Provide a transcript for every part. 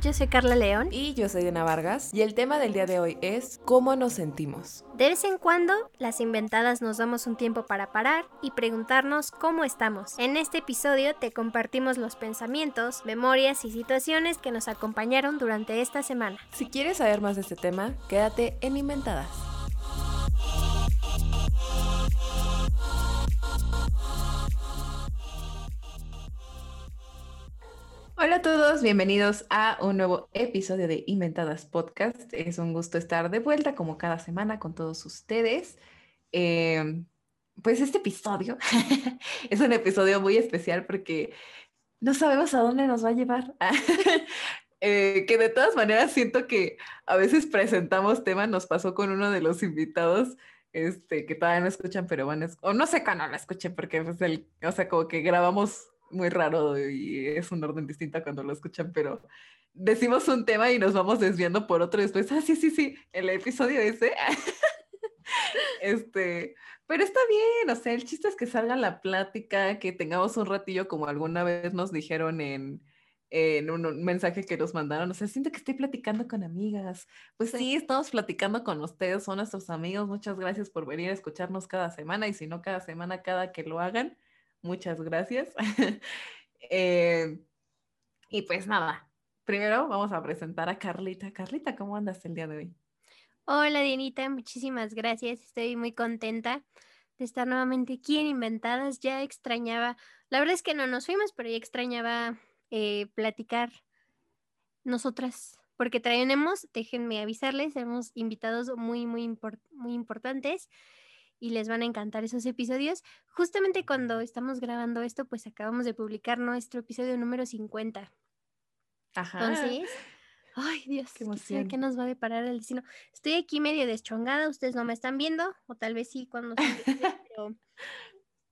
Yo soy Carla León. Y yo soy Diana Vargas. Y el tema del día de hoy es cómo nos sentimos. De vez en cuando, las inventadas nos damos un tiempo para parar y preguntarnos cómo estamos. En este episodio te compartimos los pensamientos, memorias y situaciones que nos acompañaron durante esta semana. Si quieres saber más de este tema, quédate en Inventadas. Hola a todos, bienvenidos a un nuevo episodio de Inventadas Podcast. Es un gusto estar de vuelta como cada semana con todos ustedes. Em, pues este episodio es un episodio muy especial porque no sabemos a dónde nos va a llevar. Eh, que de todas maneras siento que a veces presentamos temas, nos pasó con uno de los invitados, este, que todavía no escuchan, pero van a, o no sé cuándo la escuchen, porque pues el, o sea, como que grabamos muy raro y es un orden distinto cuando lo escuchan, pero decimos un tema y nos vamos desviando por otro después. Ah, sí, sí, sí, el episodio ese. este, pero está bien, o sea, el chiste es que salga la plática, que tengamos un ratillo como alguna vez nos dijeron en, en un, mensaje que nos mandaron, o sea, siento que estoy platicando con amigas. Pues sí, estamos platicando con ustedes, son nuestros amigos, muchas gracias por venir a escucharnos cada semana y si no cada semana, cada que lo hagan. Muchas gracias. Eh, y pues nada, primero vamos a presentar a Carlita. Carlita, ¿cómo andas el día de hoy? Hola, Dianita, muchísimas gracias. Estoy muy contenta de estar nuevamente aquí en Inventadas. Ya extrañaba, la verdad es que no nos fuimos, pero ya extrañaba eh, platicar nosotras, porque traemos, déjenme avisarles, tenemos invitados muy, muy, muy importantes y les van a encantar esos episodios. Justamente cuando estamos grabando esto, pues acabamos de publicar nuestro episodio número 50. Ajá. Entonces, ay Dios, qué emoción. ¿Qué nos va a deparar el destino? Estoy aquí medio deschongada, ustedes no me están viendo, o tal vez sí cuando pero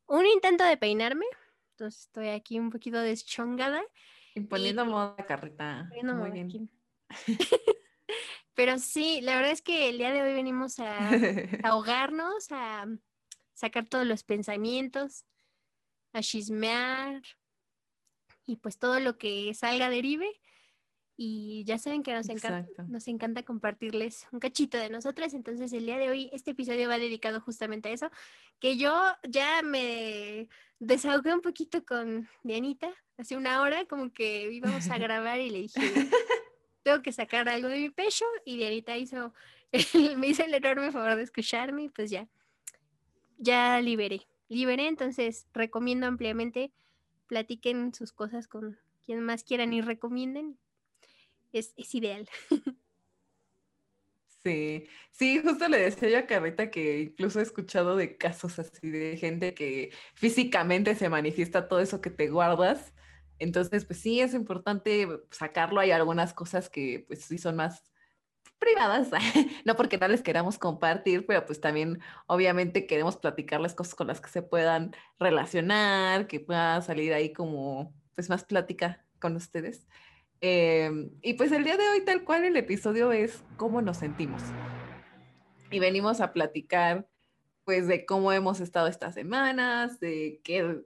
un intento de peinarme, entonces estoy aquí un poquito deschongada. Imponiendo moda, carreta. Muy bien. Pero sí, la verdad es que el día de hoy venimos a, ahogarnos, a sacar todos los pensamientos, a chismear y pues todo lo que salga derive. Y ya saben que nos encanta, nos encanta compartirles un cachito de nosotras. Entonces, el día de hoy, este episodio va dedicado justamente a eso. Que yo ya me desahogué un poquito con Dianita hace una hora, como que íbamos a grabar y le dije, tengo que sacar algo de mi pecho y de ahorita hizo, me hizo el enorme favor de escucharme y pues ya, ya liberé, liberé, entonces recomiendo ampliamente, platiquen sus cosas con quien más quieran y recomienden, es, es ideal. Sí, sí, justo le decía yo a Carrita que incluso he escuchado de casos así de gente que físicamente se manifiesta todo eso que te guardas entonces, pues sí, es importante sacarlo. Hay algunas cosas que pues sí son más privadas, no porque no les queramos compartir, pero pues también obviamente queremos platicarles cosas con las que se puedan relacionar, que pueda salir ahí como pues más plática con ustedes. Em, y pues el día de hoy tal cual el episodio es cómo nos sentimos. Y venimos a platicar pues de cómo hemos estado estas semanas, de qué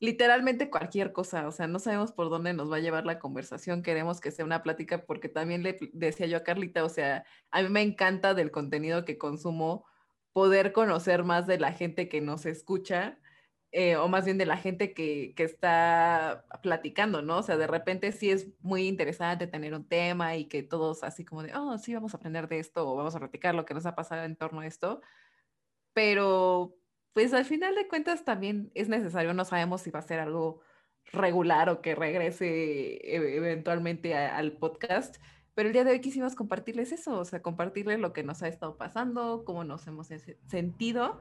literalmente cualquier cosa, o sea, no sabemos por dónde nos va a llevar la conversación, queremos que sea una plática porque también le decía yo a Carlita, o sea, a mí me encanta del contenido que consumo poder conocer más de la gente que nos escucha. Eh, o más bien de la gente que, que, está platicando, ¿no? O sea, de repente sí es muy interesante tener un tema y que todos así como de, oh, sí, vamos a aprender de esto o vamos a platicar lo que nos ha pasado en torno a esto, pero pues al final de cuentas también es necesario, no sabemos si va a ser algo regular o que regrese e-, eventualmente al podcast, pero el día de hoy quisimos compartirles eso, o sea, compartirles lo que nos ha estado pasando, cómo nos hemos sentido.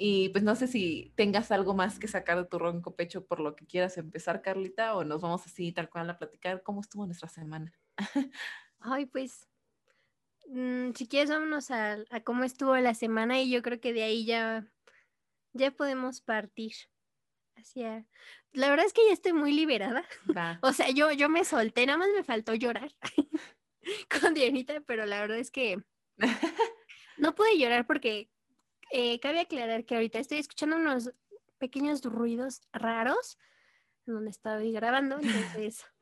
Y pues no sé si tengas algo más que sacar de tu ronco pecho por lo que quieras empezar, Carlita, o nos vamos así tal cual a platicar cómo estuvo nuestra semana. Ay, pues, mm, si quieres, vámonos a, a, cómo estuvo la semana y yo creo que de ahí ya ya podemos partir hacia... La verdad es que ya estoy muy liberada. O sea, yo, yo me solté, nada más me faltó llorar con Dianita, pero la verdad es que no pude llorar porque eh, cabe aclarar que ahorita estoy escuchando unos pequeños ruidos raros en donde estaba grabando, entonces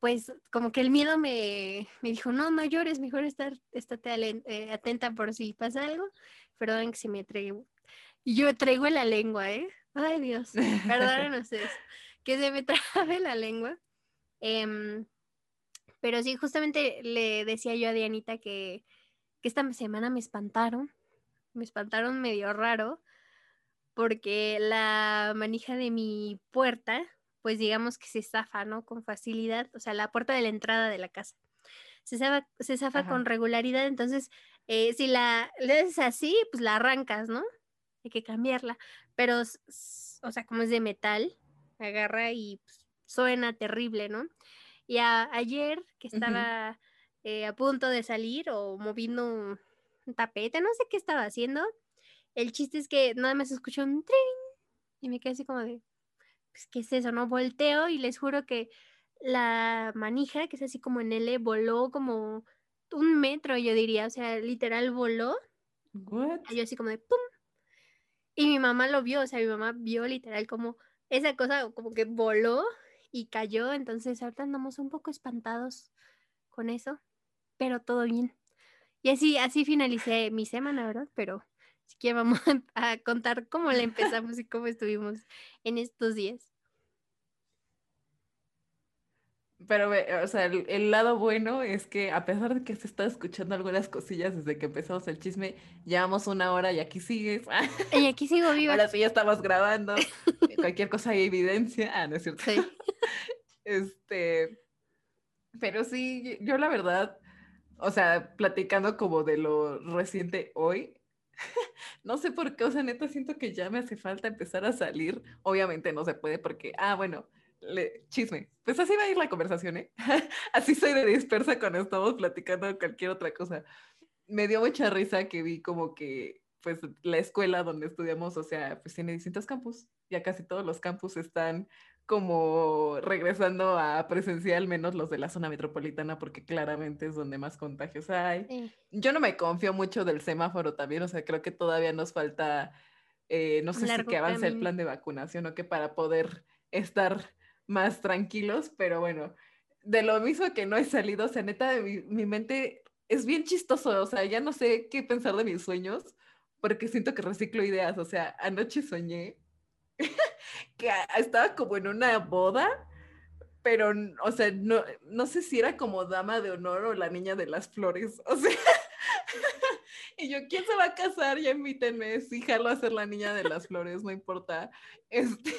pues como que el miedo me, me dijo, no, no llores, mejor estar, estate eh, atenta por si pasa algo. Perdón que se me. Y yo traigo la lengua, ¿eh? Ay Dios, perdónenos ustedes, que se me trabe la lengua. Em, pero sí, justamente le decía yo a Dianita que, que esta semana me espantaron, me espantaron medio raro, porque la manija de mi puerta, pues digamos que se zafa, ¿no? Con facilidad, o sea, la puerta de la entrada de la casa. Se zafa, se zafa con regularidad, entonces, eh, si la lees así, pues la arrancas, ¿no? Hay que cambiarla, pero, o sea, como es de metal, agarra y pues, suena terrible, ¿no? Y ayer que estaba eh, a punto de salir o moviendo un, tapete, no sé qué estaba haciendo, el chiste es que nada más escuchó un trin y me quedé así como de, pues, ¿qué es eso? No volteo y les juro que la manija, que es así como en L, voló como un metro, yo diría, o sea, literal voló. What? Y yo así como de ¡pum! Y mi mamá lo vio, o sea, mi mamá vio literal como esa cosa como que voló y cayó, entonces ahorita andamos un poco espantados con eso, pero todo bien. Y así, así finalicé mi semana, ¿verdad? Pero si que vamos a contar cómo la empezamos y cómo estuvimos en estos días. Pero, o sea, el, lado bueno es que a pesar de que se está escuchando algunas cosillas desde que empezamos el chisme, llevamos una hora y aquí sigues. Y aquí sigo viva. Ahora sí ya estamos grabando. Cualquier cosa hay evidencia. Ah, no es cierto. Sí. Este, pero sí, yo la verdad, o sea, platicando como de lo reciente hoy, no sé por qué, o sea, neta siento que ya me hace falta empezar a salir. Obviamente no se puede porque, ah, bueno, le, chisme. Pues así va a ir la conversación, ¿eh? así soy de dispersa cuando estamos platicando cualquier otra cosa. Me dio mucha risa que vi como que, pues, la escuela donde estudiamos, o sea, pues tiene distintos campus. Ya casi todos los campus están como regresando a presencial, menos los de la zona metropolitana, porque claramente es donde más contagios hay. Yo no me confío mucho del semáforo también, o sea, creo que todavía nos falta, eh, no sé si que avance el plan de vacunación o que para poder estar más tranquilos, pero bueno, de lo mismo que no he salido, o sea, neta, de mi, mi mente es bien chistoso, o sea, ya no sé qué pensar de mis sueños, porque siento que reciclo ideas, o sea, anoche soñé que estaba como en una boda, pero, o sea, no, no sé si era como dama de honor o la niña de las flores, o sea, y yo, ¿quién se va a casar? Ya invítenme, sí, jalo a ser la niña de las flores, no importa, este,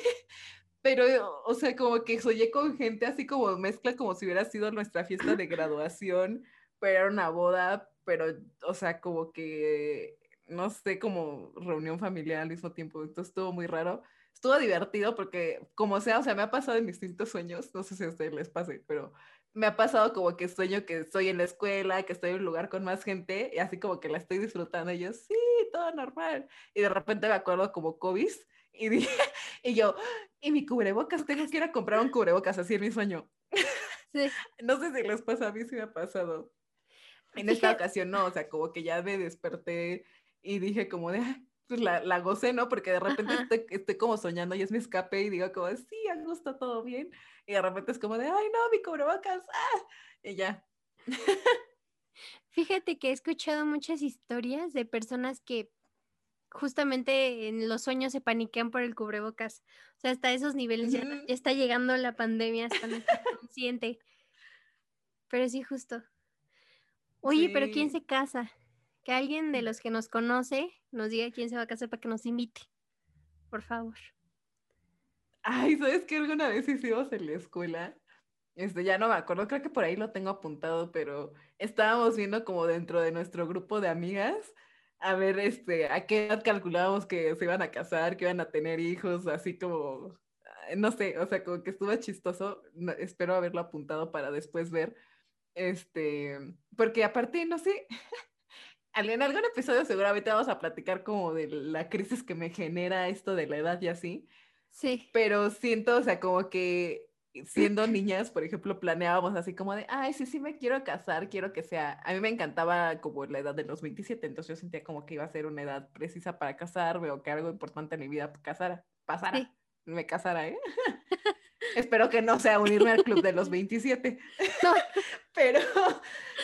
pero, o sea, como que soñé con gente así como mezcla como si hubiera sido nuestra fiesta de graduación, pero era una boda, pero, o sea, como que, no sé, como reunión familiar al mismo tiempo, entonces estuvo muy raro. Estuvo divertido porque, como sea, o sea, me ha pasado en distintos sueños, no sé si a ustedes les pase, pero me ha pasado como que sueño que estoy en la escuela, que estoy en un lugar con más gente, y así como que la estoy disfrutando, y yo, sí, todo normal. Y de repente me acuerdo como COVID, y dije, y yo, y mi cubrebocas, tengo que ir a comprar un cubrebocas, así en mi sueño. Sí. no sé si les pasa, a mí sí me ha pasado. En esta ocasión no, o sea, como que ya me desperté y dije como de, pues la, la gocé, ¿no? Porque de repente estoy, estoy, como soñando y es mi escape y digo como, sí, a gusto, todo bien. Y de repente es como de, ay, no, mi cubrebocas, ¡ah! Y ya. Fíjate que he escuchado muchas historias de personas que justamente en los sueños se paniquean por el cubrebocas. O sea, hasta esos niveles ya, está llegando la pandemia, hasta no consciente. Pero sí, justo. Oye, pero ¿quién se casa? Que alguien de los que nos conoce nos diga quién se va a casar para que nos invite. Por favor. Ay, ¿sabes qué? Alguna vez hicimos en la escuela. Este, ya no me acuerdo, creo que por ahí lo tengo apuntado, pero estábamos viendo como dentro de nuestro grupo de amigas a ver este, a qué edad calculábamos que se iban a casar, que iban a tener hijos, así como, no sé, o sea, como que estuvo chistoso, espero haberlo apuntado para después ver, este, porque aparte, no sé, en algún episodio seguramente vamos a platicar como de la crisis que me genera esto de la edad y así. Sí. Pero siento, o sea, como que siendo niñas, por ejemplo, planeábamos así como de, ay, sí, sí me quiero casar, quiero que sea, a mí me encantaba como la edad de los 27, entonces yo sentía como que iba a ser una edad precisa para casarme o que algo importante en mi vida casara, pasara, me casara, ¿eh? Espero que no sea unirme al club de los 27. No. Pero,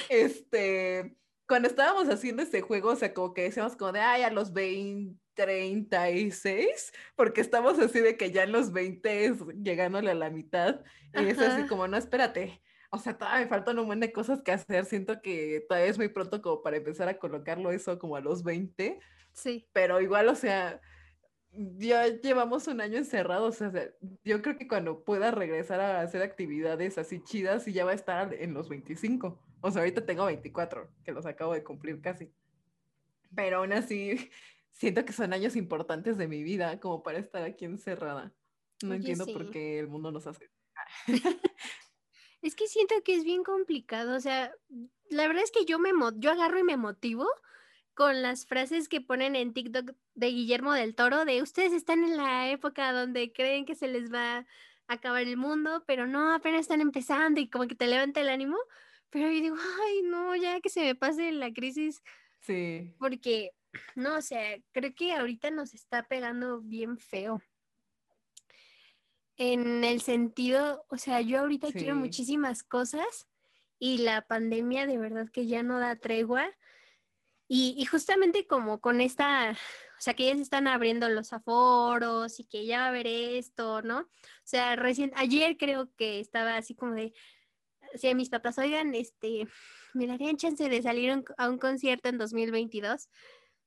este, cuando estábamos haciendo este juego, o sea, como que decíamos como de, ay, a los 20, 36, porque estamos así de que ya en los 20 llegándole a la mitad. Y es así como, no, espérate. O sea, todavía me faltan un montón de cosas que hacer. Siento que todavía es muy pronto como para empezar a colocarlo eso como a los 20. Sí. Pero igual, o sea, ya llevamos un año encerrados, o sea, yo creo que cuando pueda regresar a hacer actividades así chidas, y ya va a estar en los 25. O sea, ahorita tengo 24, que los acabo de cumplir casi. Pero aún así, siento que son años importantes de mi vida como para estar aquí encerrada. No entiendo por qué el mundo nos hace. es que siento que es bien complicado, o sea, la verdad es que yo me yo agarro y me motivo con las frases que ponen en TikTok de Guillermo del Toro, de ustedes están en la época donde creen que se les va a acabar el mundo, pero no, apenas están empezando y como que te levanta el ánimo, pero yo digo, ay, no, ya que se me pase la crisis. Sí. Porque, no, o sea, creo que ahorita nos está pegando bien feo. En el sentido, o sea, yo ahorita quiero muchísimas cosas y la pandemia de verdad que ya no da tregua y, justamente como con esta, o sea, que ya se están abriendo los aforos y que ya va a haber esto, ¿no? O sea, recién, ayer creo que estaba así como de, si a mis papás, oigan, este, me darían chance de salir a un concierto en 2022.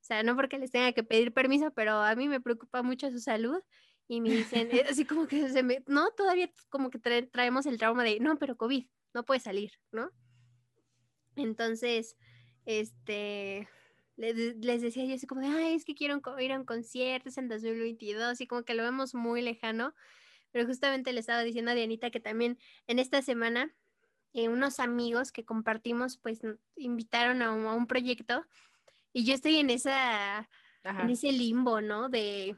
Sea, no porque les tenga que pedir permiso, pero a mí me preocupa mucho su salud. Y me dicen, eh, así como que se me, no, todavía como que traemos el trauma de, no, pero COVID, no puede salir, ¿no? Entonces, este, les, decía yo así como de, ay, es que quiero ir a un concierto, en 2022, y como que lo vemos muy lejano, pero justamente le estaba diciendo a Dianita que también en esta semana eh, unos amigos que compartimos, pues invitaron a un, proyecto, y yo estoy en esa, en ese limbo, ¿no? De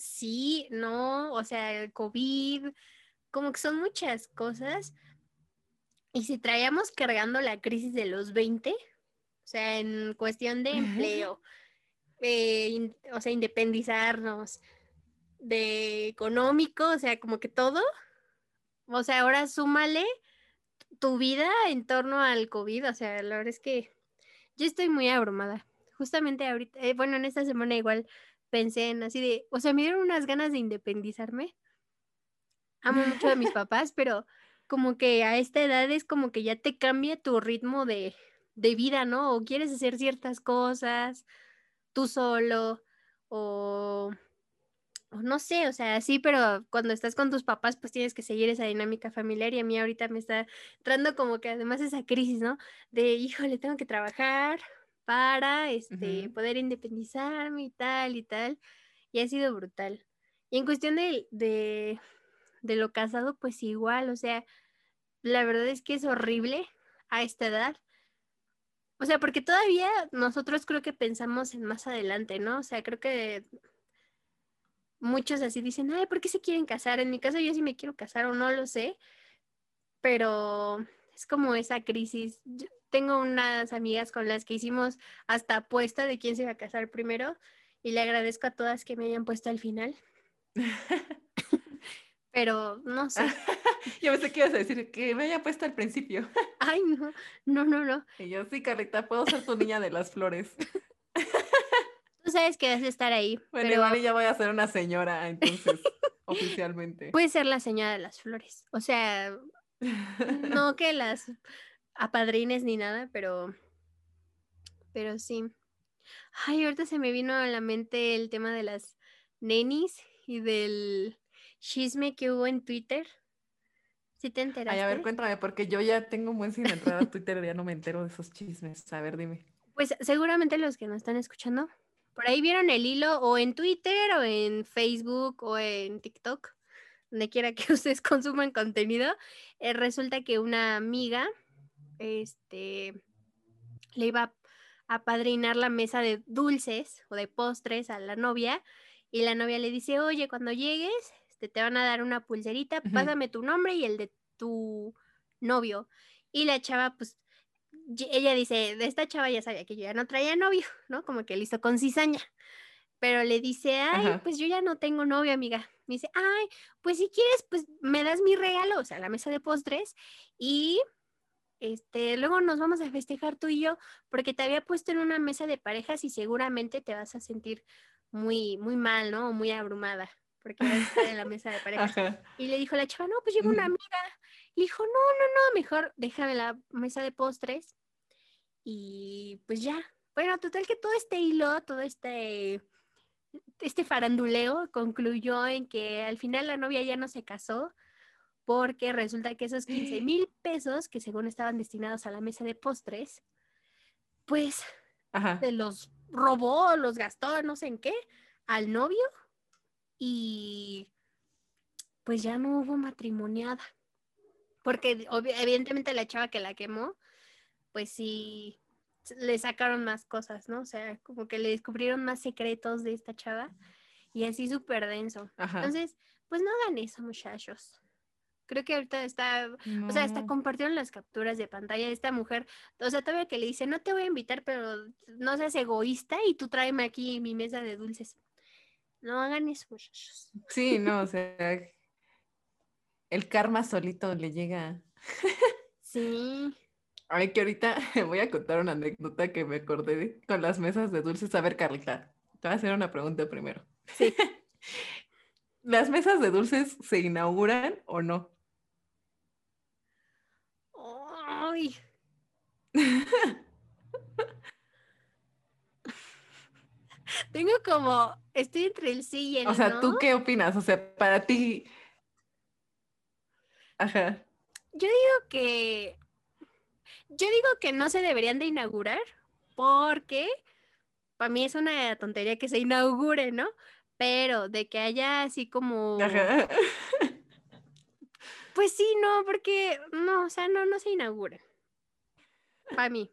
sí, no, o sea, el COVID, como que son muchas cosas. Y si traíamos cargando la crisis de los 20, o sea, en cuestión de empleo, eh, o sea, independizarnos, de económico, o sea, como que todo. O sea, ahora súmale tu vida en torno al COVID, o sea, la verdad es que yo estoy muy abrumada. Justamente ahorita, eh, bueno, en esta semana igual pensé en así de, o sea, me dieron unas ganas de independizarme. Amo mucho a mis papás, pero como que a esta edad es como que ya te cambia tu ritmo de, de vida, ¿no? O quieres hacer ciertas cosas tú solo, o, no sé, o sea, sí, pero cuando estás con tus papás, pues tienes que seguir esa dinámica familiar y a mí ahorita me está entrando como que además esa crisis, ¿no? De, híjole, tengo que trabajar para este, poder independizarme y tal y tal, y ha sido brutal. Y en cuestión de, de, de lo casado, pues igual, o sea, la verdad es que es horrible a esta edad o sea, porque todavía nosotros creo que pensamos en más adelante, ¿no? O sea, creo que muchos así dicen, ay, ¿por qué se quieren casar? En mi caso yo sí me quiero casar o no lo sé, pero es como esa crisis. tengo unas amigas con las que hicimos hasta apuesta de quién se iba a casar primero y le agradezco a todas que me hayan puesto al final. pero no sé. Yo pensé que ibas a decir que me haya puesto al principio. Ay, no, no, no, no. Y yo sí, Carlita, puedo ser tu niña de las flores. Tú sabes que vas a estar ahí. Bueno, pero... igual ya voy a ser una señora, entonces, oficialmente. Puede ser la señora de las flores. O sea, no que las apadrines ni nada, pero, pero sí. Ay, ahorita se me vino a la mente el tema de las nenis y del chisme que hubo en Twitter ¿Sí te enteraste? Ay, a ver, cuéntame, porque yo ya tengo un buen sin entrar a Twitter, ya no me entero de esos chismes. A ver, dime. Pues seguramente los que nos están escuchando, por ahí vieron el hilo o en Twitter o en Facebook o en TikTok, donde quiera que ustedes consuman contenido. Eh, resulta que una amiga, este, le iba a padrinar la mesa de dulces o de postres a la novia y la novia le dice, oye, cuando llegues, este, te van a dar una pulserita, pásame tu nombre y el de tu novio. Y la chava, pues, ella dice, de esta chava ya sabía que yo ya no traía novio, ¿no? Como que listo con cizaña. pero le dice, ay, Ajá. pues yo ya no tengo novia, amiga. Me dice, ay, pues si quieres, pues me das mi regalo, o sea, la mesa de postres, y este, luego nos vamos a festejar tú y yo, porque te había puesto en una mesa de parejas y seguramente te vas a sentir muy, muy mal, ¿no? O muy abrumada, porque vas a estar en la mesa de parejas. Ajá. Y le dijo la chava, no, pues llevo una amiga. Le dijo, no, no, no, mejor déjame la mesa de postres. Y pues ya. Bueno, total que todo este hilo, todo este, este faranduleo concluyó en que al final la novia ya no se casó porque resulta que esos 15 mil pesos que según estaban destinados a la mesa de postres, pues Ajá. se los robó, los gastó, no sé en qué, al novio y pues ya no hubo matrimoniada. Porque evidentemente la chava que la quemó, pues sí, le sacaron más cosas, ¿no? O sea, como que le descubrieron más secretos de esta chava y así súper denso. Ajá. Entonces, pues no hagan eso, muchachos. Creo que ahorita está, o sea, hasta No. compartieron las capturas de pantalla de esta mujer. O sea, todavía que le dice, no te voy a invitar, pero no seas egoísta y tú tráeme aquí mi mesa de dulces. No hagan eso, muchachos. Sí, no, o sea, el karma solito le llega. Sí. Ay, que ahorita voy a contar una anécdota que me acordé con las mesas de dulces. A ver, Carlita, te voy a hacer una pregunta primero. Sí. ¿Las mesas de dulces se inauguran o no? Ay. Tengo como, estoy entre el sí y el O sea, no. ¿tú qué opinas? O sea, para ti. Ajá. Yo digo que, yo digo que no se deberían de inaugurar porque para mí es una tontería que se inaugure, ¿no? Pero de que haya así como, Ajá. pues sí, no, porque no, o sea, no, no se inaugura. Para mí.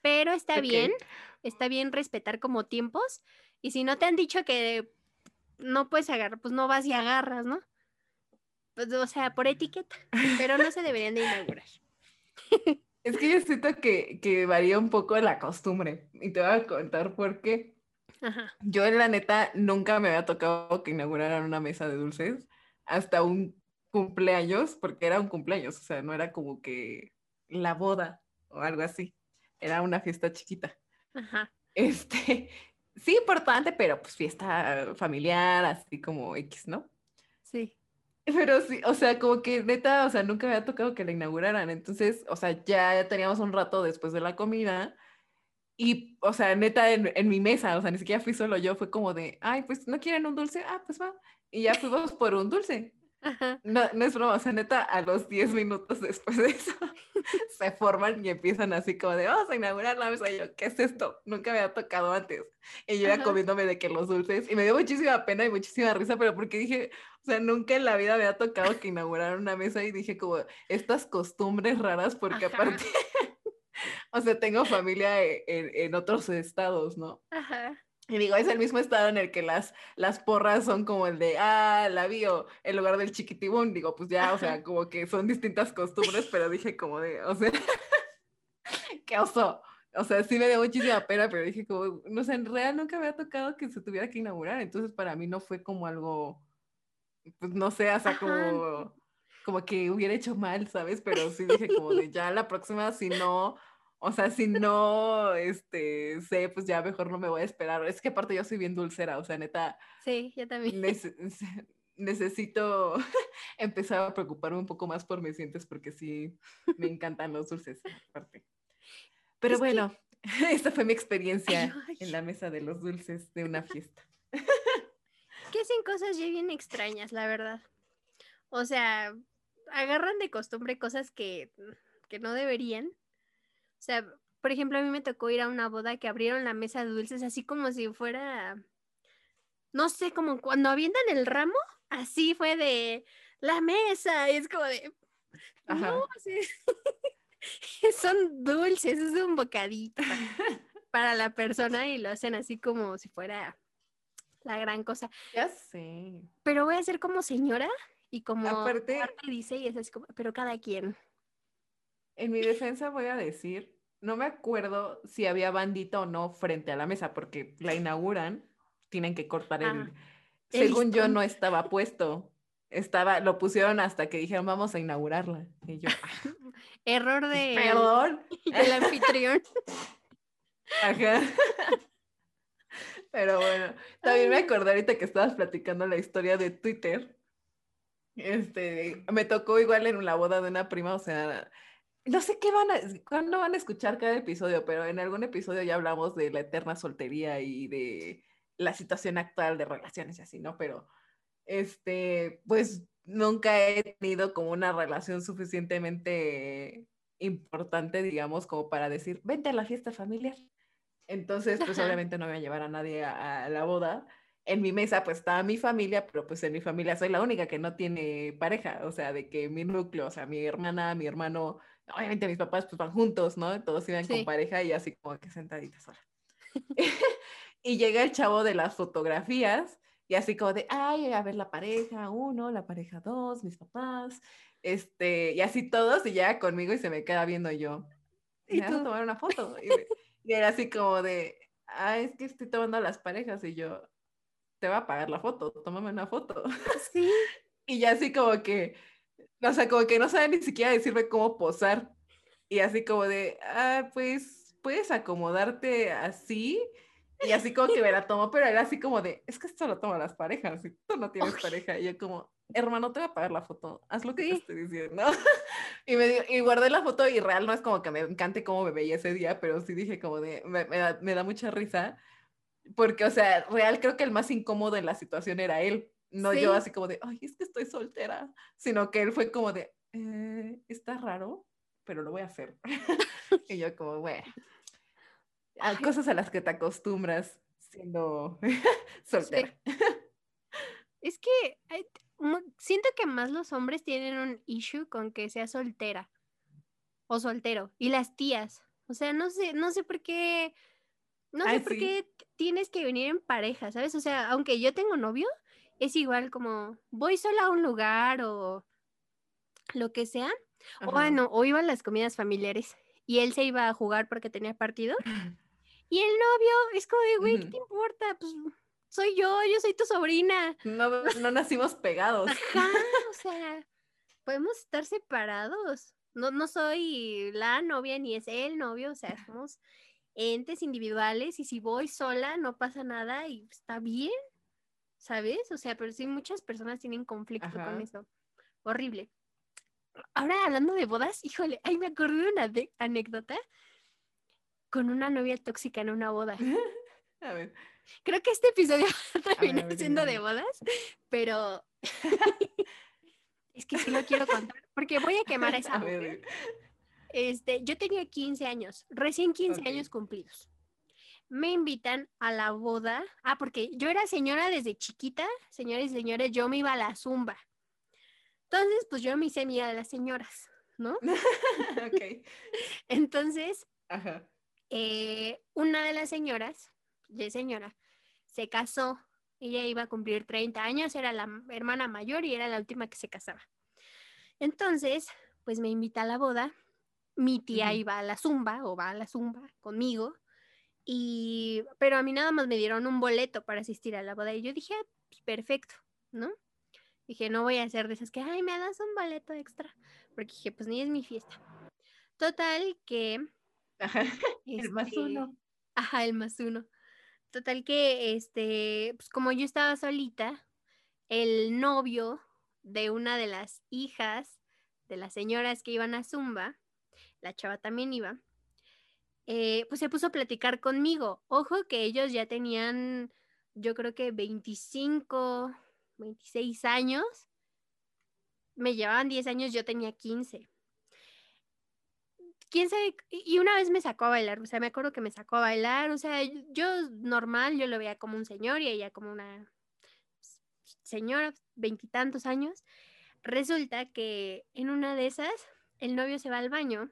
Pero está bien, está bien respetar como tiempos. Y si no te han dicho que no puedes agarrar, pues no vas y agarras, ¿no? Pues, o sea, por etiqueta. Pero no se deberían de inaugurar. Es que yo siento que, que varía un poco la costumbre. Y te voy a contar por qué. Ajá. Yo, en la neta, nunca me había tocado que inauguraran una mesa de dulces hasta un cumpleaños, porque era un cumpleaños, o sea, no era como que la boda o algo así. Era una fiesta chiquita. Ajá. Este, sí, importante, pero pues fiesta familiar, así como X, ¿no? Pero sí, o sea, como que neta, o sea, nunca había tocado que la inauguraran. Entonces, o sea, ya teníamos un rato después de la comida. Y, o sea, neta, en, en mi mesa, o sea, ni siquiera fui solo yo, fue como de, ay, pues, ¿no quieren un dulce? Ah, pues va. Y ya fuimos por un dulce. Ajá. No, no es broma, o sea, neta, a los 10 minutos después de eso, se forman y empiezan así como de, vamos a inaugurar la mesa. Y yo, ¿qué es esto? Nunca me había tocado antes. Y yo iba Ajá. comiéndome de que los dulces, y me dio muchísima pena y muchísima risa, pero porque dije, o sea, nunca en la vida me había tocado que inauguraran una mesa y dije como, estas costumbres raras, porque Ajá. aparte, o sea, tengo familia e- en, en otros estados, ¿no? Ajá. Y digo, es el mismo estado en el que las, las porras son como el de, ah, la bio, en lugar del chiquitibún. Digo, pues ya, o sea, como que son distintas costumbres, pero dije como de, o sea, qué oso. O sea, sí me dio muchísima pena, pero dije como, no sé, en real nunca me ha tocado que se tuviera que inaugurar. Entonces, para mí no fue como algo, pues no sé, o sea, como, como que hubiera hecho mal, ¿sabes? Pero sí dije como de, ya la próxima, si no, o sea, si no, este, sé, pues ya mejor no me voy a esperar. Es que aparte yo soy bien dulcera, o sea, neta, Sí, yo también. nece- necesito empezar a preocuparme un poco más por mis dientes porque sí, me encantan los dulces, aparte. Pero Es que- bueno, esta fue mi experiencia Ay. en la mesa de los dulces de una fiesta. Que hacen cosas ya bien extrañas, la verdad. O sea, agarran de costumbre cosas que, que no deberían. O sea, por ejemplo, a mí me tocó ir a una boda que abrieron la mesa de dulces así como si fuera, no sé, como cuando avientan el ramo, así fue de la mesa. Y es como de, Ajá. no, sí. son dulces, es un bocadito para la persona y lo hacen así como si fuera la gran cosa. Ya sé. Pero voy a ser como señora y como Aparte- dice y es así como, pero cada quien. En mi defensa voy a decir, no me acuerdo si había bandita o no frente a la mesa, porque la inauguran tienen que cortar el... Ah, Según yo no estaba puesto. Estaba, lo pusieron hasta que dijeron vamos a inaugurarla. Y yo, "Ah, Error de, perdón. del anfitrión. Ajá. Pero bueno, también me acordé ahorita que estabas platicando la historia de Twitter. Este, me tocó igual en la boda de una prima, o sea, no sé qué van a, cuándo van a escuchar cada episodio, pero en algún episodio ya hablamos de la eterna soltería y de la situación actual de relaciones y así, ¿no? Pero, este, pues nunca he tenido como una relación suficientemente importante, digamos, como para decir, vente a la fiesta familiar. Entonces, pues Ajá. obviamente no voy a llevar a nadie a, a la boda. En mi mesa pues estaba mi familia, pero pues en mi familia soy la única que no tiene pareja, o sea, de que mi núcleo, o sea, mi hermana, mi hermano, obviamente mis papás pues van juntos, ¿no? Todos iban Sí. con pareja y así como que sentaditas sola. y llega el chavo de las fotografías y así como de, ay, a ver la pareja uno, la pareja dos, mis papás, este, y así todos y ya conmigo y se me queda viendo yo. ¿Y ¿Me vas a tú? tomar una foto? Y, me- y era así como de, ah, es que estoy tomando a las parejas y yo, te va a pagar la foto, tómame una foto. Sí. Y ya así como que, o sea, como que no sabe ni siquiera decirme cómo posar. Y así como de, ah, pues, puedes acomodarte así. Y así como que me la tomó, pero era así como de, es que esto lo toman las parejas, y tú no tienes Uy. pareja. Y yo como, hermano, te voy a pagar la foto, haz lo que te Sí. estoy diciendo. y, me dio- y guardé la foto y real no es como que me encante cómo me veía ese día, pero sí dije como de, me, me da, me da mucha risa. Porque, o sea, real creo que el más incómodo en la situación era él, no yo Sí. así como de, ay, es que estoy soltera, sino que él fue como de, "Eh, está raro, pero lo voy a hacer. y yo como, bueno, a Ay. cosas a las que te acostumbras siendo soltera. Es que siento que más los hombres tienen un issue con que sea soltera o soltero y las tías. O sea, no sé, no sé por qué, no sé Ay, por sí. qué tienes que venir en pareja, ¿sabes? O sea, aunque yo tengo novio, es igual como voy sola a un lugar o lo que sea. O bueno, o iban las comidas familiares y él se iba a jugar porque tenía partido. Y el novio es como de, güey, ¿qué te importa? Pues soy yo, yo soy tu sobrina. No, no nacimos pegados. Ajá, o sea, podemos estar separados. No, no soy la novia ni es el novio, o sea, somos entes individuales y si voy sola no pasa nada y está bien, ¿sabes? O sea, pero sí muchas personas tienen conflicto con eso. Horrible. Ahora hablando de bodas, híjole, ay, me acordé de una anécdota con una novia tóxica en una boda. A ver, Creo que este episodio va a ver, terminar a ver, siendo de bodas, pero es que sí lo quiero contar, porque voy a quemar a esa a ver. Este, yo tenía 15 años, recién 15 Ok. años cumplidos. Me invitan a la boda. Ah, porque yo era señora desde chiquita, señores y señores, yo me iba a la zumba. Entonces, pues yo me hice amiga de las señoras, ¿no? ok. Entonces, Ajá. eh, una de las señoras, de señora, se casó. Ella iba a cumplir 30 años, era la hermana mayor y era la última que se casaba. Entonces, pues me invita a la boda. Mi tía iba a la zumba o va a la zumba conmigo. Y, pero a mí nada más me dieron un boleto para asistir a la boda. Y yo dije, "Ah, pues, perfecto, ¿no? Dije, no voy a hacer de esas que, ay, me das un boleto extra. Porque dije, pues ni es mi fiesta. Total que Ajá. El más este, uno. Ajá, el más uno. Total que, este, pues como yo estaba solita, el novio de una de las hijas de las señoras que iban a Zumba, la chava también iba, eh, pues se puso a platicar conmigo. Ojo que ellos ya tenían, yo creo que 25, 26 años. Me llevaban 10 años, yo tenía 15 quién sabe, y una vez me sacó a bailar, o sea, me acuerdo que me sacó a bailar, o sea, yo normal, yo lo veía como un señor y ella como una señora, veintitantos años. Resulta que en una de esas, el novio se va al baño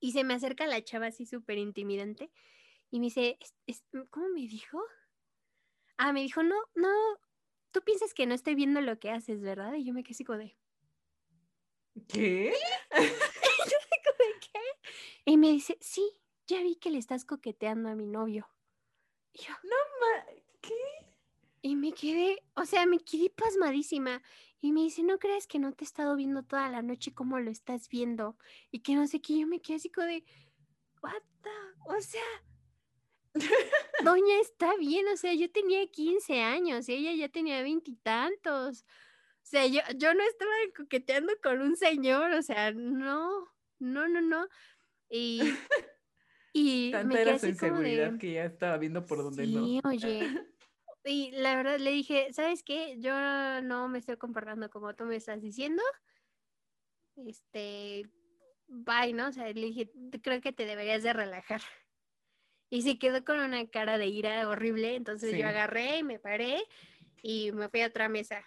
y se me acerca la chava así súper intimidante y me dice, "Es- es- ¿cómo me dijo? Ah, me dijo, no, no, tú piensas que no estoy viendo lo que haces, ¿verdad? Y yo me quedé así como de, ¿Qué? yo como ¿qué? Y me dice, sí, ya vi que le estás coqueteando a mi novio. Y yo, Ma- Y me quedé, o sea, me quedé pasmadísima. Y me dice, no crees que no te he estado viendo toda la noche como lo estás viendo. Y que no sé qué, yo me quedé así como de, what the? O sea, doña está bien, o sea, yo tenía 15 años y ella ya tenía veintitantos. O sea, yo, yo no estaba coqueteando con un señor, o sea, no, no, no, no. Y, y Tanta me era quedé su así como inseguridad de, que ya estaba viendo por donde no. sí, oye. Y la verdad le dije, ¿sabes qué? Yo no me estoy comportando como tú me estás diciendo. Este, bye, ¿no? O sea, le dije, creo que te deberías de relajar. Y se quedó con una cara de ira horrible, entonces Sí. yo agarré y me paré y me fui a otra mesa.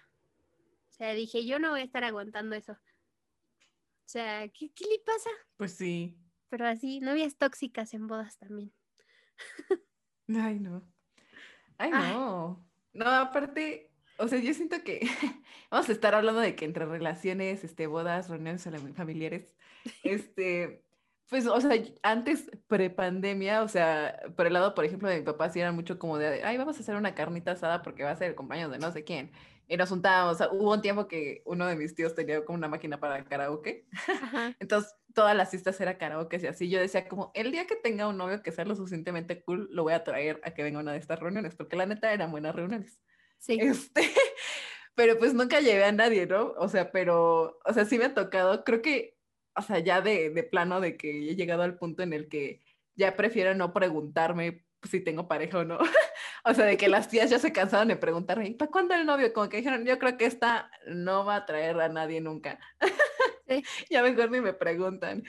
O sea, dije, yo no voy a estar aguantando eso. O sea, ¿qué, qué le pasa? Pues sí. Pero así, novias tóxicas en bodas también. Ay, no. Ay, Ay. no. No, aparte, o sea, yo siento que vamos a estar hablando de que entre relaciones, este, bodas, reuniones fami- familiares, este, pues, o sea, antes, prepandemia, o sea, por el lado, por ejemplo, de mi papá, sí eran mucho como de, ay, vamos a hacer una carnita asada porque va a ser el cumpleaños de no sé quién. Y nos juntábamos, o sea, hubo un tiempo que uno de mis tíos tenía como una máquina para karaoke. Ajá. Entonces, todas las fiestas era karaoke y así. Yo decía como, el día que tenga un novio que sea lo suficientemente cool, lo voy a traer a que venga a una de estas reuniones, porque la neta eran buenas reuniones. Sí. Este, pero pues nunca llevé a nadie, ¿no? O sea, pero, o sea, sí me ha tocado, creo que, o sea, ya de, de plano de que he llegado al punto en el que ya prefiero no preguntarme si tengo pareja o no. O sea, de que las tías ya se cansaron de preguntarme, ¿y para cuándo el novio? Como que dijeron, yo creo que esta no va a traer a nadie nunca. Sí. ya mejor ni me preguntan.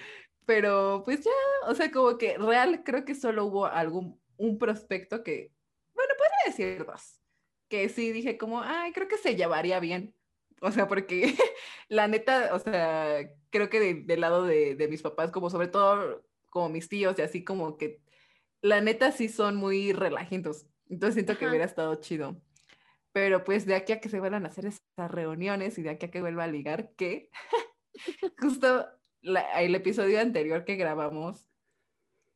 Pero pues ya, o sea, como que real creo que solo hubo algún, un prospecto que, bueno, podría decir dos, que sí dije como, ay, creo que se llevaría bien. O sea, porque la neta, o sea, creo que de- del lado de, de mis papás, como sobre todo como mis tíos y así como que, la neta sí son muy relajitos. Entonces siento que Ajá. hubiera estado chido. Pero pues de aquí a que se vuelvan a hacer esas reuniones y de aquí a que vuelva a ligar, que justo la- el episodio anterior que grabamos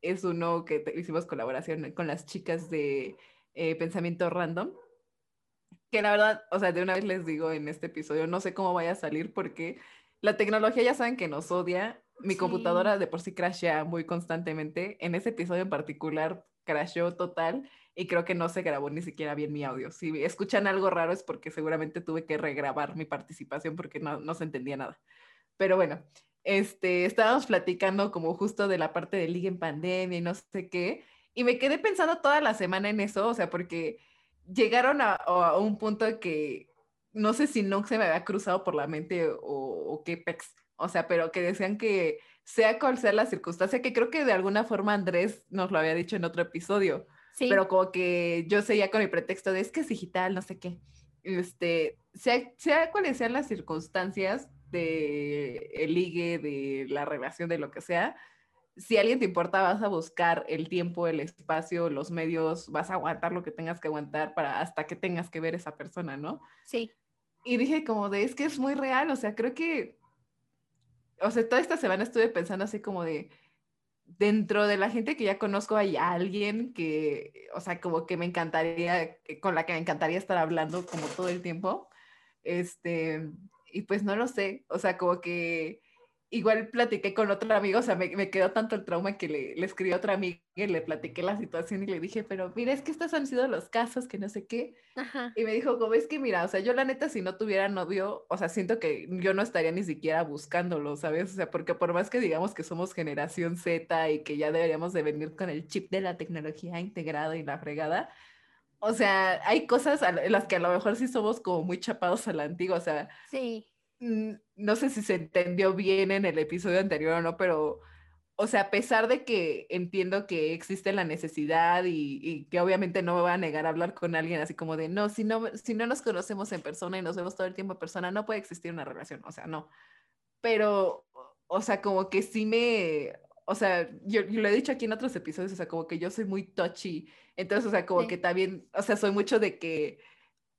es uno que te- hicimos colaboración con las chicas de eh, Pensamiento Random. Que la verdad, o sea, de una vez les digo en este episodio, no sé cómo vaya a salir porque la tecnología ya saben que nos odia. Mi Sí. computadora de por sí crashea muy constantemente. En ese episodio en particular crasheó total y creo que no se grabó ni siquiera bien mi audio. Si escuchan algo raro es porque seguramente tuve que regrabar mi participación porque no, no se entendía nada. Pero bueno, este, estábamos platicando como justo de la parte de liga en pandemia y no sé qué, y me quedé pensando toda la semana en eso, o sea, porque llegaron a, a un punto que no sé si no se me había cruzado por la mente o, o qué pex, o sea, pero que decían que sea cual sea la circunstancia, que creo que de alguna forma Andrés nos lo había dicho en otro episodio, Sí. pero como que yo seguía con mi pretexto de es que es digital, no sé qué. Este, sea, sea cuales sean las circunstancias de el ligue, de la relación, de lo que sea, si a alguien te importa, vas a buscar el tiempo, el espacio, los medios, vas a aguantar lo que tengas que aguantar para hasta que tengas que ver esa persona, ¿no? Sí. Y dije como de, es que es muy real, o sea, creo que, o sea, toda esta semana estuve pensando así como de, dentro de la gente que ya conozco hay alguien que, o sea, como que me encantaría, con la que me encantaría estar hablando como todo el tiempo. Este, y pues no lo sé, o sea, como que igual platiqué con otro amigo, o sea, me, me quedó tanto el trauma que le, le escribí a otra amiga y le platiqué la situación y le dije, pero mira, es que estos han sido los casos, que no sé qué. Ajá. Y me dijo, como es que mira, o sea, yo la neta, si no tuviera novio, o sea, siento que yo no estaría ni siquiera buscándolo, ¿sabes? O sea, porque por más que digamos que somos generación Z y que ya deberíamos de venir con el chip de la tecnología integrado y la fregada, o sea, hay cosas en las que a lo mejor sí somos como muy chapados a la antigua, o sea, Sí. No sé si se entendió bien en el episodio anterior o no, pero, o sea, a pesar de que entiendo que existe la necesidad y, y que obviamente no me voy a negar a hablar con alguien así como de, no, si no, si no nos conocemos en persona y nos vemos todo el tiempo en persona, no puede existir una relación, o sea, no. Pero, o sea, como que sí me, o sea, yo, yo lo he dicho aquí en otros episodios, o sea, como que yo soy muy touchy, entonces, o sea, como Sí. que también, o sea, soy mucho de que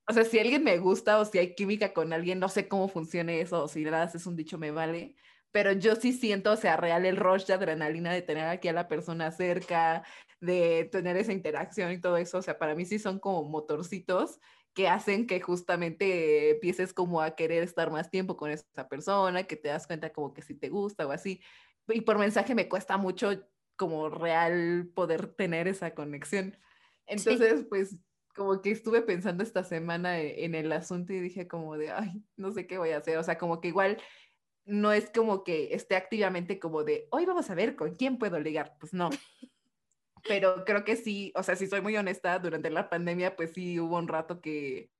o sea, si alguien me gusta o si hay química con alguien, no sé cómo funcione eso, o si nada es un dicho me vale, pero yo sí siento, o sea, real el rush de adrenalina de tener aquí a la persona cerca, de tener esa interacción y todo eso, o sea, para mí sí son como motorcitos que hacen que justamente empieces como a querer estar más tiempo con esa persona, que te das cuenta como que si te gusta o así. Y por mensaje me cuesta mucho como real poder tener esa conexión. Entonces, pues como que estuve pensando esta semana e, en el asunto y dije como de, ay, no sé qué voy a hacer. O sea, como que igual no es como que esté activamente como de, hoy vamos a ver con quién puedo ligar. Pues no. Pero creo que sí, o sea, si soy muy honesta, durante la pandemia, pues sí hubo un rato que,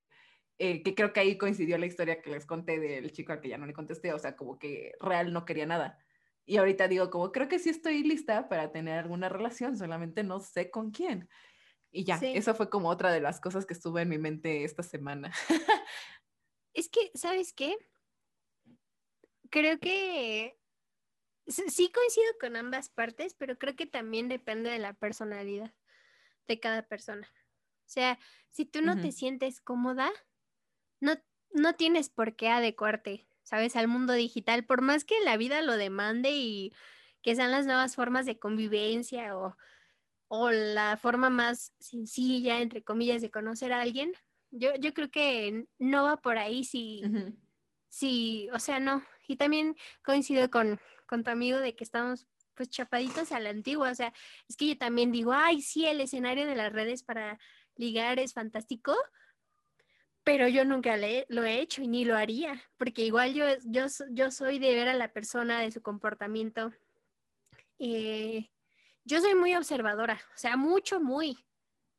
eh, que creo que ahí coincidió la historia que les conté del chico al que ya no le contesté. O sea, como que real no quería nada. Y ahorita digo, como creo que sí estoy lista para tener alguna relación, solamente no sé con quién. Y ya, eso fue como otra de las cosas que estuvo en mi mente esta semana. es que, ¿sabes qué? Creo que sí coincido con ambas partes, pero creo que también depende de la personalidad de cada persona. O sea, si tú no te sientes cómoda, no, no tienes por qué adecuarte ¿sabes? Al mundo digital, por más que la vida lo demande y que sean las nuevas formas de convivencia o, la forma más sencilla, entre comillas, de conocer a alguien, yo, yo creo que no va por ahí si, si, o sea, no. Y también coincido con, con tu amigo de que estamos pues chapaditos a la antigua, o sea, es que yo también digo, ay, sí, el escenario de las redes para ligar es fantástico, pero yo nunca lo he hecho y ni lo haría, porque igual yo, yo, yo soy de ver a la persona, de su comportamiento. Eh, yo soy muy observadora, o sea, mucho, muy,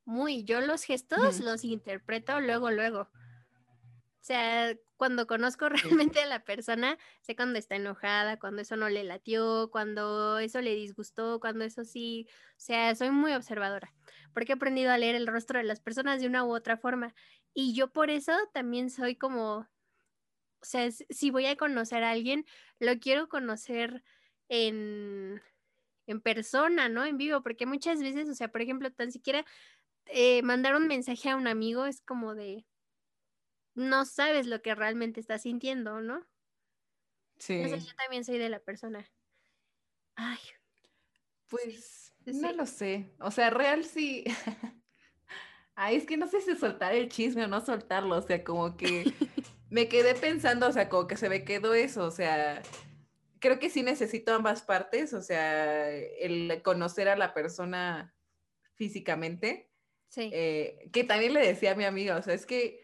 muy. Yo los gestos los interpreto luego, luego. O sea, cuando conozco realmente a la persona, sé cuando está enojada, cuando eso no le latió, cuando eso le disgustó, cuando eso sí. O sea, soy muy observadora, porque he aprendido a leer el rostro de las personas de una u otra forma. Y yo por eso también soy como, o sea, si voy a conocer a alguien, lo quiero conocer en, en persona, ¿no? En vivo, porque muchas veces, o sea, por ejemplo, tan siquiera eh, mandar un mensaje a un amigo es como de, no sabes lo que realmente estás sintiendo, ¿no? Sí. Entonces yo también soy de la persona. Ay. Pues no lo sé. O sea, real sí. Ay, es que no sé si soltar el chisme o no soltarlo, o sea, como que me quedé pensando, o sea, como que se me quedó eso, o sea, creo que sí necesito ambas partes, o sea, el conocer a la persona físicamente. Sí. Eh, que también le decía a mi amiga, o sea, es que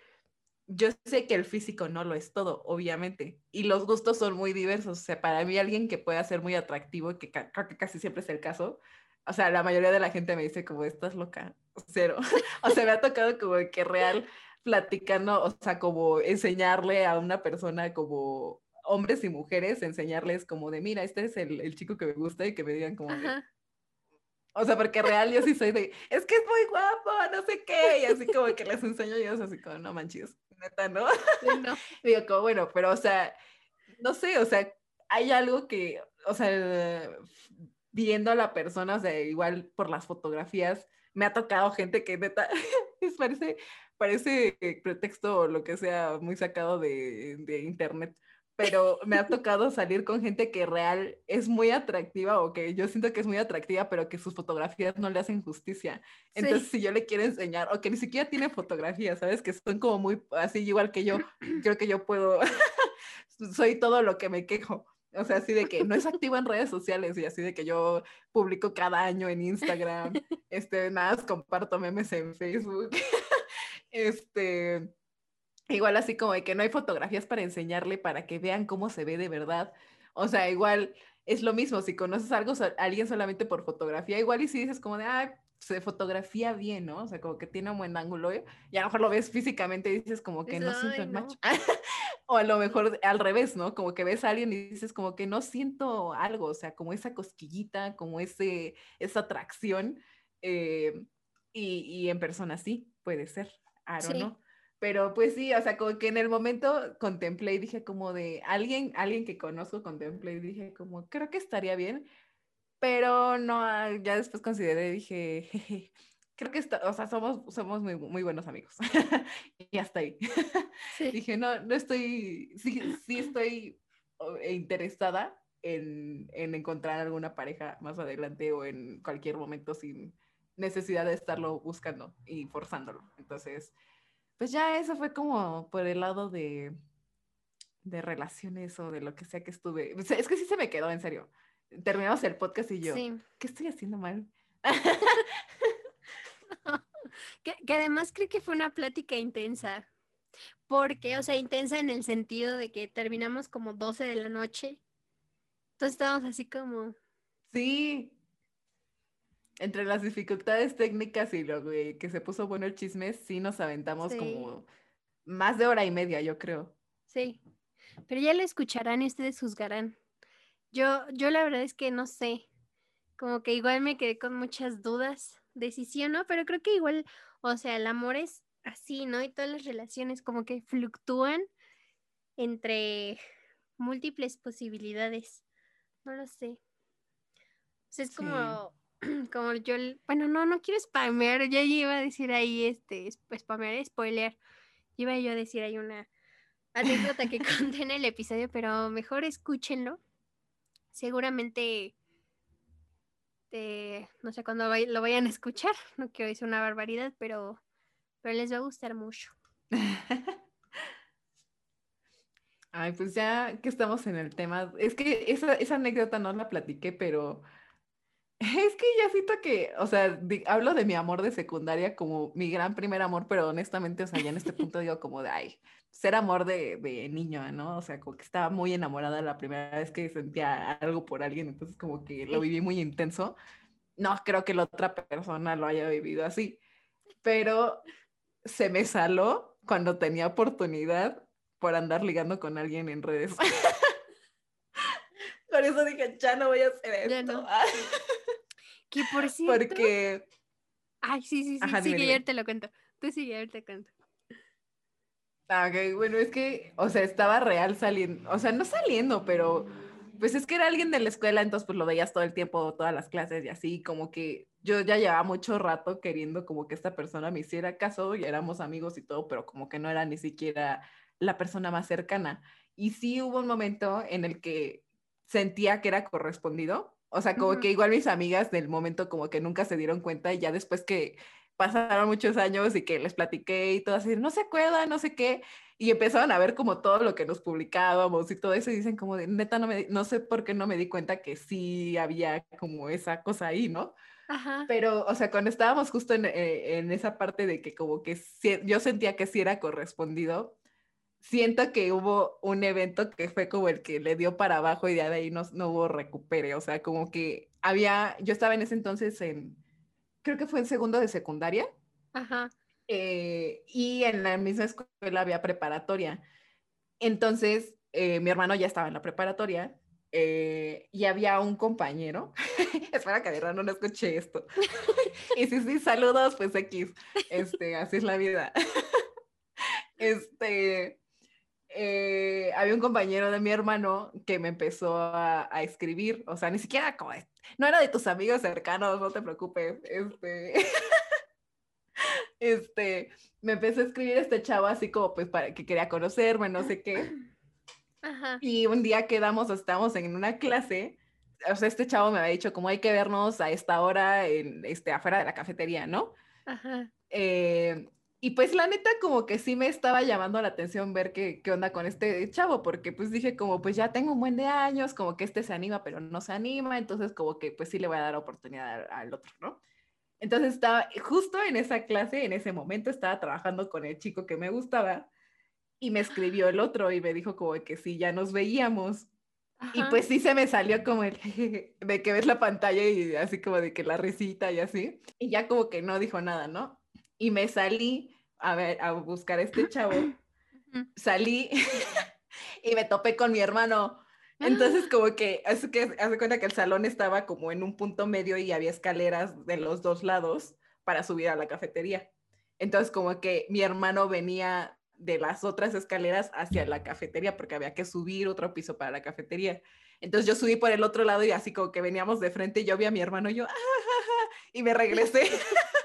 yo sé que el físico no lo es todo, obviamente, y los gustos son muy diversos, o sea, para mí alguien que pueda ser muy atractivo, que creo que casi siempre es el caso, o sea, la mayoría de la gente me dice como, estás loca, cero. o sea, me ha tocado como que real platicando, o sea, como enseñarle a una persona como hombres y mujeres, enseñarles como de, mira, este es el, chico que me gusta y que me digan como O sea, porque real yo sí soy de, es que es muy guapo, no sé qué, y así como que les enseño yo, así como, no manches, neta, ¿no? no. Digo, como, bueno, pero, o sea, no sé, o sea, hay algo que, o sea, viendo a la persona, o sea, igual por las fotografías, me ha tocado gente que neta, parece, parece pretexto o lo que sea muy sacado de, de, internet, pero me ha tocado salir con gente que real es muy atractiva o que yo siento que es muy atractiva, pero que sus fotografías no le hacen justicia. Entonces, si yo le quiero enseñar, o que ni siquiera tiene fotografías, ¿sabes? Que son como muy así, igual que yo, creo que yo puedo, soy todo lo que me quejo o sea, así de que no es activo en redes sociales y así de que yo publico cada año en Instagram, este, nada, comparto memes en Facebook. este, igual así como de que no hay fotografías para enseñarle para que vean cómo se ve de verdad. O sea, igual es lo mismo, si conoces algo, a alguien solamente por fotografía, igual y si dices como de, ah, se fotografía bien, ¿no? O sea, como que tiene un buen ángulo y a lo mejor lo ves físicamente y dices como que no siento el match. o a lo mejor al revés, ¿no? Como que ves a alguien y dices como que no siento algo, o sea, como esa cosquillita, como ese, esa atracción. Eh, y, y, en persona sí, puede ser, I don't know. Pero pues sí, o sea, como que en el momento contemplé y dije como de alguien, alguien que conozco, contemplé y dije como, creo que estaría bien, pero no, ah, ya después consideré, dije, creo que está, o sea, somos, somos muy, muy buenos amigos. y hasta ahí. Dije, no, no estoy, sí, sí estoy interesada en, en, encontrar alguna pareja más adelante o en cualquier momento sin necesidad de estarlo buscando y forzándolo. Entonces, pues ya eso fue como por el lado de, de relaciones o de lo que sea que estuve. es que sí se me quedó, en serio. Terminamos el podcast y yo, ¿qué estoy haciendo mal? que, que además creo que fue una plática intensa. Porque, o sea, intensa en el sentido de que terminamos como 12 de la noche. Entonces estábamos así como... Sí. Entre las dificultades técnicas y lo que se puso bueno el chisme, sí nos aventamos como más de hora y media, yo creo. Sí. Pero ya lo escucharán y ustedes juzgarán. Yo, yo la verdad es que no sé. Como que igual me quedé con muchas dudas de si sí o no, pero creo que igual, o sea, el amor es así, ¿no? Y todas las relaciones como que fluctúan entre múltiples posibilidades. No lo sé. O sea, es como, como yo, bueno, no, no quiero spamear, ya iba a decir ahí, este, spamear, spoiler. Iba yo a decir ahí una anécdota que conté en el episodio, pero mejor escúchenlo. Seguramente, no sé cuándo lo vayan a escuchar, no quiero decir una barbaridad, pero pero les va a gustar mucho. Ay, pues ya que estamos en el tema, es que esa, anécdota no la platiqué, pero es que ya siento que, o sea, hablo de mi amor de secundaria como mi gran primer amor, pero honestamente, o sea, ya en este punto digo como de, ay, ser amor de, de niño, ¿no? O sea, como que estaba muy enamorada la primera vez que sentía algo por alguien, entonces como que lo viví muy intenso. No creo que la otra persona lo haya vivido así, pero se me saló cuando tenía oportunidad por andar ligando con alguien en redes. por eso dije, ya no voy a hacer esto. Que por cierto. Porque. Ay, sí, sí, sí. sigue, ayer te lo cuento. Tú sigue, ayer te cuento. Ah, ok, bueno, es que, o sea, estaba real saliendo, o sea, no saliendo, pero pues es que era alguien de la escuela, entonces pues lo veías todo el tiempo, todas las clases y así, como que yo ya llevaba mucho rato queriendo como que esta persona me hiciera caso y éramos amigos y todo, pero como que no era ni siquiera la persona más cercana. Y sí hubo un momento en el que sentía que era correspondido, o sea, como que igual mis amigas del momento como que nunca se dieron cuenta y ya después que pasaron muchos años y que les platiqué y todo así, no se acuerdan, no sé qué, y empezaron a ver como todo lo que nos publicábamos y todo eso y dicen como de, neta, no, me, no sé por qué no me di cuenta que sí había como esa cosa ahí, ¿no? Pero, o sea, cuando estábamos justo en, eh, en, esa parte de que como que yo sentía que sí era correspondido, siento que hubo un evento que fue como el que le dio para abajo y de ahí no, no hubo recupere, o sea, como que había, yo estaba en ese entonces en, creo que fue en segundo de secundaria. Ajá. Eh, y en la misma escuela había preparatoria. Entonces, eh, mi hermano ya estaba en la preparatoria eh, y había un compañero, espera que de no escuché esto, y sí, sí, saludos, pues X, este, así es la vida. este, eh, había un compañero de mi hermano que me empezó a, a, escribir, o sea, ni siquiera como, no era de tus amigos cercanos, no te preocupes, este, este, me empezó a escribir este chavo así como pues para que quería conocerme, no sé qué. Y un día quedamos, estamos en una clase, o sea, este chavo me había dicho como hay que vernos a esta hora en, este, afuera de la cafetería, ¿no? Ajá. Eh, y pues la neta como que sí me estaba llamando la atención ver qué, qué, onda con este chavo, porque pues dije como pues ya tengo un buen de años, como que este se anima pero no se anima, entonces como que pues sí le voy a dar oportunidad al otro, ¿no? Entonces estaba justo en esa clase, en ese momento estaba trabajando con el chico que me gustaba y me escribió el otro y me dijo como que sí, ya nos veíamos. Y pues sí se me salió como el de que ves la pantalla y así como de que la risita y así. Y ya como que no dijo nada, ¿no? Y me salí a ver, a buscar a este chavo. Salí y me topé con mi hermano. Entonces como que, hace que, hace cuenta que el salón estaba como en un punto medio y había escaleras de los dos lados para subir a la cafetería. Entonces como que mi hermano venía de las otras escaleras hacia la cafetería porque había que subir otro piso para la cafetería. Entonces yo subí por el otro lado y así como que veníamos de frente y yo vi a mi hermano y yo, ah, y me regresé.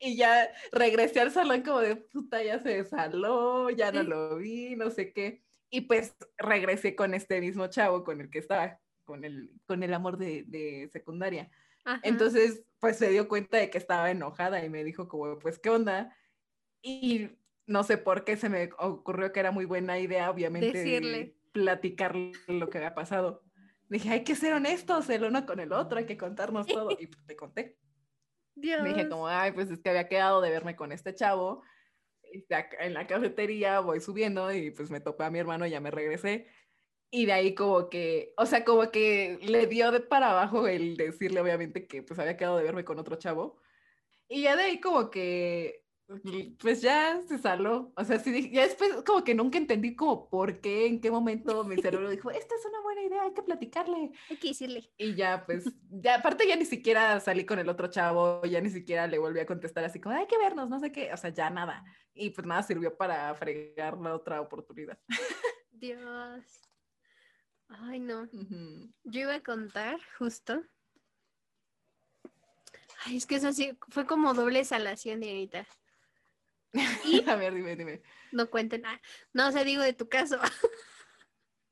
y ya regresé al salón como de, puta, ya se desaló, ya no lo vi, no sé qué. Y pues regresé con este mismo chavo con el que estaba, con el, con el amor de, de secundaria. Entonces, pues se dio cuenta de que estaba enojada y me dijo como, pues, ¿qué onda? Y no sé por qué se me ocurrió que era muy buena idea, obviamente, Decirle. platicarle lo que había pasado. Dije, hay que ser honestos el uno con el otro, hay que contarnos todo. Y pues, te conté. Dios. Me dije como, ay, pues es que había quedado de verme con este chavo este, en la cafetería, voy subiendo y pues me topé a mi hermano y ya me regresé. Y de ahí como que, o sea, como que le dio de para abajo el decirle obviamente que pues había quedado de verme con otro chavo. Y ya de ahí como que, pues ya se saló. O sea, sí, dije- ya después como que nunca entendí como por qué, en qué momento mi cerebro dijo, esta es una buena idea, hay que platicarle. Hay que decirle. Y ya, pues, ya aparte ya ni siquiera salí con el otro chavo, ya ni siquiera le volví a contestar así como, hay que vernos, no sé qué, o sea, ya nada. Y pues nada sirvió para fregar la otra oportunidad. Dios. Ay, no. Yo iba a contar justo. Ay, es que eso sí, fue como doble salación, Dianita. A ver, dime, dime. No cuenten nada. No, o sea, digo de tu caso.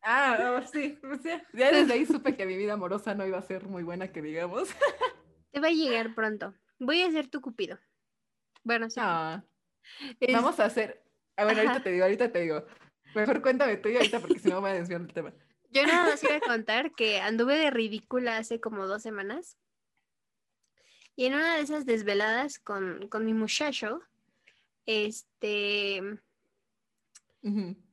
Ah, no, sí, pues ya, ya desde ahí supe que mi vida amorosa no iba a ser muy buena, que digamos. Te va a llegar pronto. Voy a ser tu cupido. Bueno, sí. Ah, Es- vamos a hacer, a ver, ahorita Ajá. te digo, ahorita te digo. Mejor cuéntame tú y ahorita porque si no me voy a desviar del tema. Yo nada más iba a contar que anduve de ridícula hace como dos semanas. Y en una de esas desveladas con, con mi muchacho, este,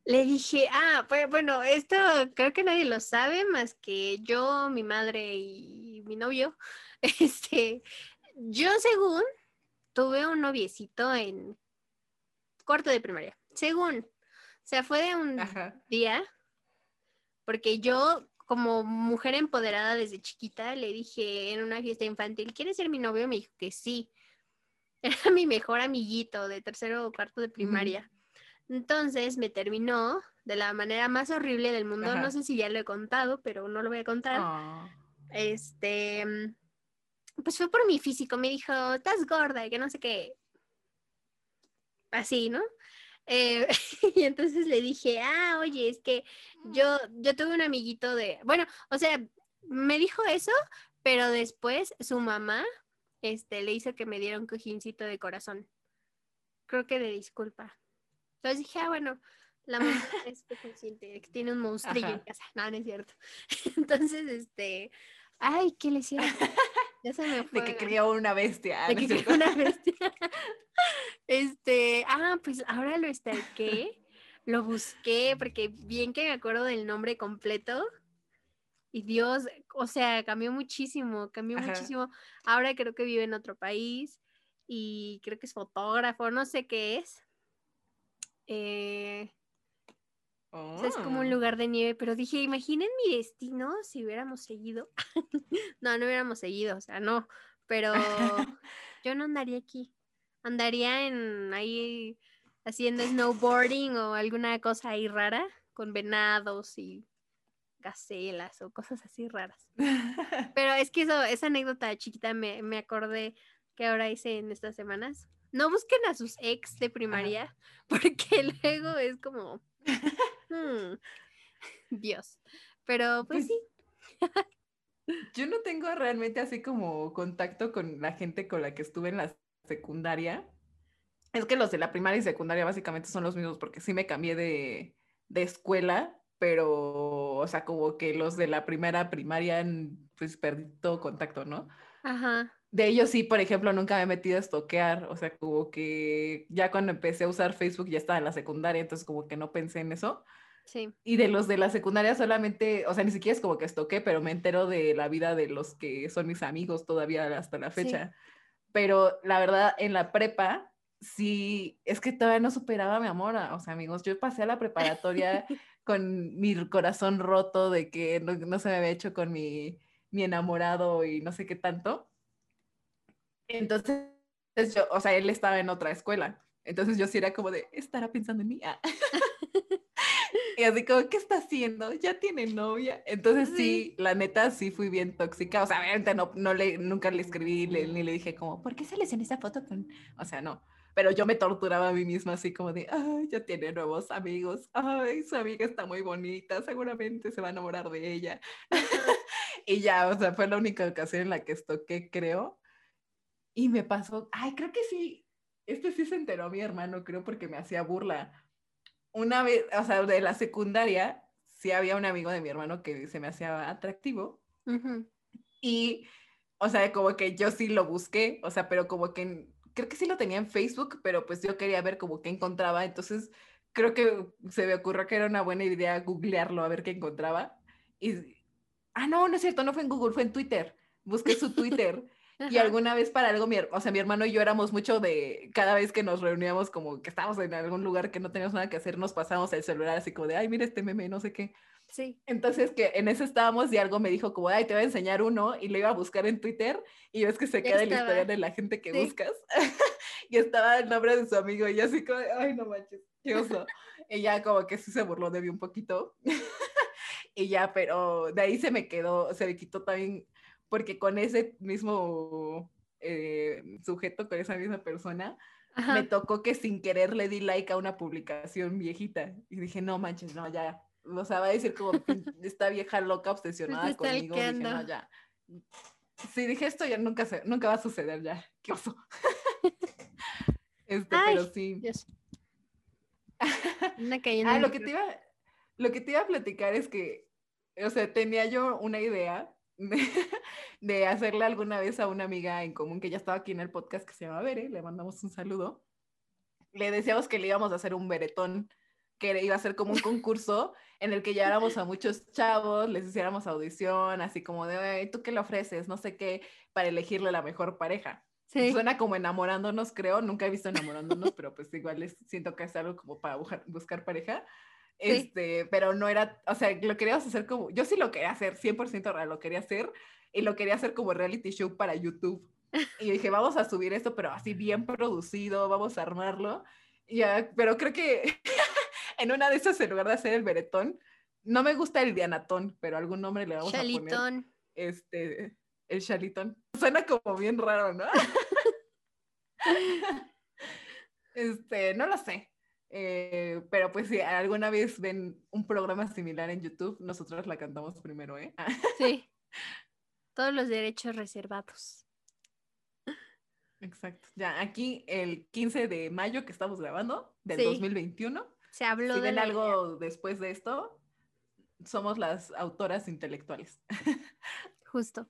le dije, ah, pues bueno, esto creo que nadie lo sabe más que yo, mi madre y mi novio. Este, yo según tuve un noviecito en cuarto de primaria, según. O sea, fue de un Ajá. día, porque yo como mujer empoderada desde chiquita le dije en una fiesta infantil, ¿quieres ser mi novio? Me dijo que sí. Era mi mejor amiguito de tercero o cuarto de primaria. Entonces me terminó de la manera más horrible del mundo. Ajá. No sé si ya lo he contado, pero no lo voy a contar. Ah. Este, mm, pues fue por mi físico. Me dijo, estás gorda y que no sé qué. Así, ¿no? Eh, y entonces le dije, ah, oye, es que yo, yo tuve un amiguito de, bueno, o sea, me dijo eso, pero después su mamá, este, le hizo que me diera un cojincito de corazón. Creo que de disculpa. Entonces dije, ah, bueno, la mamá es consciente de que tiene un monstrillo en Ajá. casa. No, no es cierto. Entonces, este, ay, ¿qué le hicieron? Ya se me fue. De que crió una bestia. De ¿no que crió una bestia. Este, ah, pues ahora lo stalkeé, lo busqué, porque bien que me acuerdo del nombre completo. Y Dios, o sea, cambió muchísimo, cambió Ajá. muchísimo. Ahora creo que vive en otro país y creo que es fotógrafo, no sé qué es. Eh, o sea, es como un Oh. lugar de nieve, pero dije, imaginen mi destino si hubiéramos seguido. no, no hubiéramos seguido, o sea, no, pero yo no andaría aquí. Andaría en ahí haciendo snowboarding o alguna cosa ahí rara con venados y gacelas o cosas así raras. Pero es que eso, esa anécdota chiquita me, me acordé que ahora hice en estas semanas. No busquen a sus ex de primaria, porque luego es como, hmm, Dios. Pero pues Pues, sí, Yo no tengo realmente así como contacto con la gente con la que estuve en la secundaria. Es que los de la primaria y secundaria básicamente son los mismos porque sí me cambié de, de escuela, pero, o sea, como que los de la primera primaria, pues perdí todo contacto, ¿no? ajá, De ellos sí, por ejemplo, nunca me he metido a estoquear, o sea, como que ya cuando empecé a usar Facebook ya estaba en la secundaria, entonces como que no pensé en eso. sí, Y de los de la secundaria solamente, o sea, ni siquiera es como que estoqué, pero me entero de la vida de los que son mis amigos todavía hasta la Sí. fecha. Pero la verdad, en la prepa, sí, es que todavía no superaba mi amor. a- O sea, amigos, yo pasé a la preparatoria con mi corazón roto de que no, no se me había hecho con mi, mi enamorado y no sé qué tanto. Entonces, yo, o sea, él estaba en otra escuela. Entonces yo sí era como de, estará pensando en mí. Ah. Y así como, ¿qué está haciendo? Ya tiene novia. Entonces sí, la neta sí fui bien tóxica. O sea, obviamente no, no le, nunca le escribí le- ni le dije como, ¿por qué sales en esa foto con...? O sea, no. Pero yo me torturaba a mí misma así como de, ay, ya tiene nuevos amigos. Ay, su amiga está muy bonita. Seguramente se va a enamorar de ella. y ya, o sea, fue la única ocasión en la que estoqué, creo. Y me pasó, ay, creo que sí. este sí se enteró mi hermano, creo, porque me hacía burla. Una vez, o sea, de la secundaria, sí había un amigo de mi hermano que se me hacía atractivo. Y, o sea, como que yo sí lo busqué, o sea, pero como que creo que sí lo tenía en Facebook, pero pues yo quería ver como qué encontraba. Entonces, creo que se me ocurrió que era una buena idea googlearlo a ver qué encontraba. Y, ah, no, no es cierto, no fue en Google, fue en Twitter. Busqué su Twitter. Y alguna vez para algo, mi, o sea, mi hermano y yo éramos mucho de, cada vez que nos reuníamos, como que estábamos en algún lugar que no teníamos nada que hacer, nos pasamos el celular así como de, ay, mira este meme, no sé qué. Sí. Entonces que en eso estábamos y algo me dijo como, ay, te voy a enseñar uno y lo iba a buscar en Twitter y ves que se queda en la historia de la gente que buscas. y estaba el nombre de su amigo y yo así como, ay, no manches, qué oso. y ya como que sí se burló de mí un poquito. y ya, pero de ahí se me quedó, se me quitó también, porque con ese mismo eh, sujeto, con esa misma persona, me tocó que sin querer le di like a una publicación viejita y dije, no manches, no, ya, o sea, va a decir como esta vieja loca obsesionada conmigo. Dije, no, ya. Sí, dije, esto ya nunca, se, nunca va a suceder ya. Qué oso. este, pero sí. ah, lo que, te iba, lo que te iba a platicar es que, o sea, tenía yo una idea de, de, hacerle alguna vez a una amiga en común que ya estaba aquí en el podcast que se llama Bere, le mandamos un saludo. Le decíamos que le íbamos a hacer un beretón que iba a ser como un concurso en el que lleváramos a muchos chavos, les hiciéramos audición, así como de, ¿tú qué le ofreces? No sé qué, para elegirle la mejor pareja. Sí. Suena como enamorándonos, creo. Nunca he visto enamorándonos, pero pues igual es, siento que es algo como para buscar, pareja. Este, pero no era, o sea, lo queríamos hacer como, yo sí lo quería hacer, 100% real, lo quería hacer y lo quería hacer como reality show para YouTube. Y dije, vamos a subir esto, pero así bien producido, vamos a armarlo. Ya, pero creo que en una de esas, en lugar de hacer el beretón, no me gusta el dianatón, pero algún nombre le vamos a poner. Este, el chalitón. Suena como bien raro, ¿no? este, no lo sé. Eh, pero pues si alguna vez ven un programa similar en YouTube, nosotros la cantamos primero, ¿eh? sí. Todos los derechos reservados. Exacto. Ya, aquí el 15 de mayo que estamos grabando, del 2021, se habló si ven algo después de esto, somos las autoras intelectuales. Justo.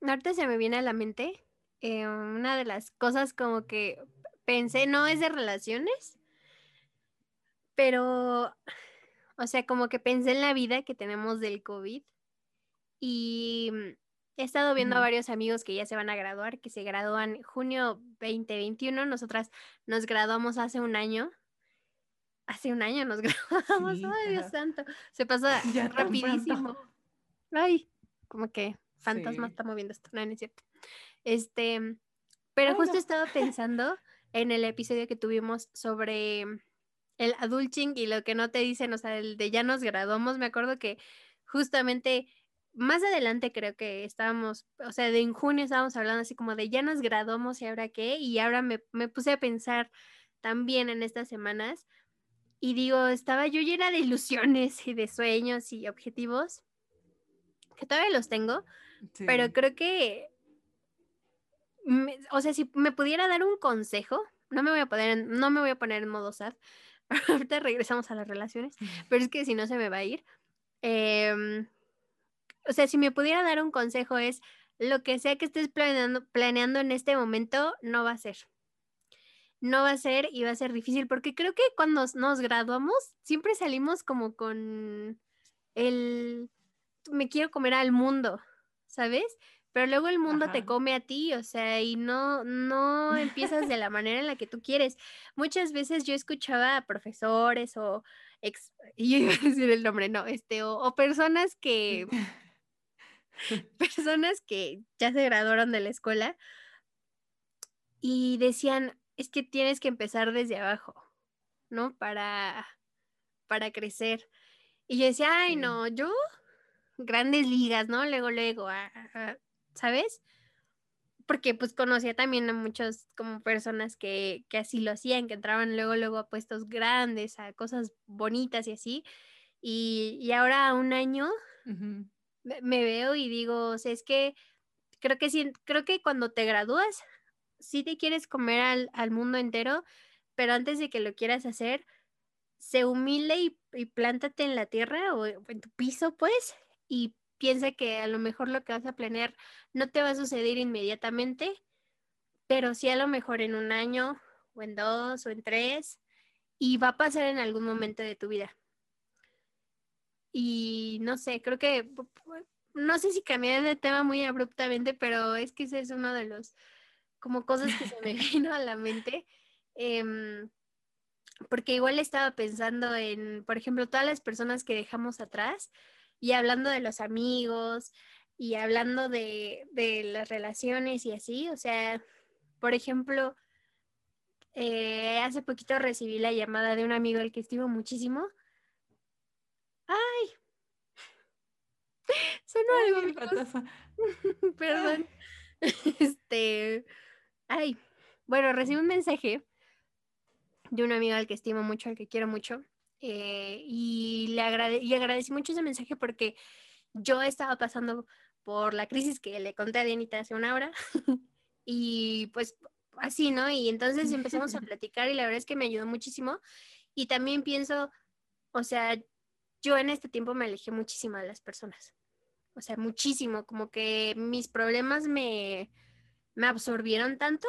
Ahorita se me viene a la mente eh, una de las cosas como que pensé, no es de relaciones, pero, o sea, como que pensé en la vida que tenemos del COVID y he estado viendo a varios amigos que ya se van a graduar, que se gradúan junio 2021, nosotras nos graduamos hace un año hace un año nos grabamos, ay Dios santo, se pasa rapidísimo. Ay, como que fantasma está moviendo esto, no, es cierto. Este, pero justo estaba pensando en el episodio que tuvimos sobre el adulting y lo que no te dicen, o sea, el de ya nos graduamos, me acuerdo que justamente más adelante creo que estábamos, o sea, de en junio estábamos hablando así como de ya nos graduamos y ahora qué, y ahora me, me puse a pensar también en estas semanas y digo, estaba yo llena de ilusiones y de sueños y objetivos, que todavía los tengo, pero creo que, o sea, si me pudiera dar un consejo, no me voy a poner, no me voy a poner en modo sad, ahorita regresamos a las relaciones, pero es que si no se me va a ir. Em, o sea, si me pudiera dar un consejo es, lo que sea que estés planeando, planeando en este momento, no va a ser no va a ser y va a ser difícil, porque creo que cuando nos graduamos siempre salimos como con el, me quiero comer al mundo, ¿sabes? Pero luego el mundo te come a ti, o sea, y no, no empiezas de la manera en la que tú quieres. Muchas veces yo escuchaba a profesores o ex, y iba a decir el nombre, no, este, o, o personas que, personas que ya se graduaron de la escuela y decían, es que tienes que empezar desde abajo, ¿no? Para, para crecer. Y yo decía, ay, no, yo, grandes ligas, ¿no? Luego, luego, ah, ah, ah", ¿sabes? Porque pues conocía también a muchas como personas que, que, así lo hacían, que entraban luego, luego a puestos grandes, a cosas bonitas y así. Y, y ahora a un año me, veo y digo, o sea, es que creo que sí, creo que cuando te gradúas sí te quieres comer al, al mundo entero, pero antes de que lo quieras hacer, se humilde y, y plántate en la tierra o en tu piso, pues, y piensa que a lo mejor lo que vas a planear no te va a suceder inmediatamente, pero sí a lo mejor en un año o en dos o en tres, y va a pasar en algún momento de tu vida. Y no sé, creo que, no sé si cambié de tema muy abruptamente, pero es que ese es uno de los, como cosas que se me vino a la mente. Em, porque igual estaba pensando en, por ejemplo, todas las personas que dejamos atrás y hablando de los amigos y hablando de, de las relaciones y así, o sea, por ejemplo, eh, hace poquito recibí la llamada de un amigo al que estimo muchísimo. ¡Ay! Sonó algo. Perdón. Este. Ay. Bueno, recibí un mensaje de un amigo al que estimo mucho, al que quiero mucho. Eh, y, le y agradecí mucho ese mensaje porque yo estaba pasando por la crisis que le conté a Dianita hace una hora. y pues así, ¿no? Y entonces empezamos a platicar y la verdad es que me ayudó muchísimo. Y también pienso, o sea, yo en este tiempo me alejé muchísimo de las personas. O sea, muchísimo, como que mis problemas me, me absorbieron tanto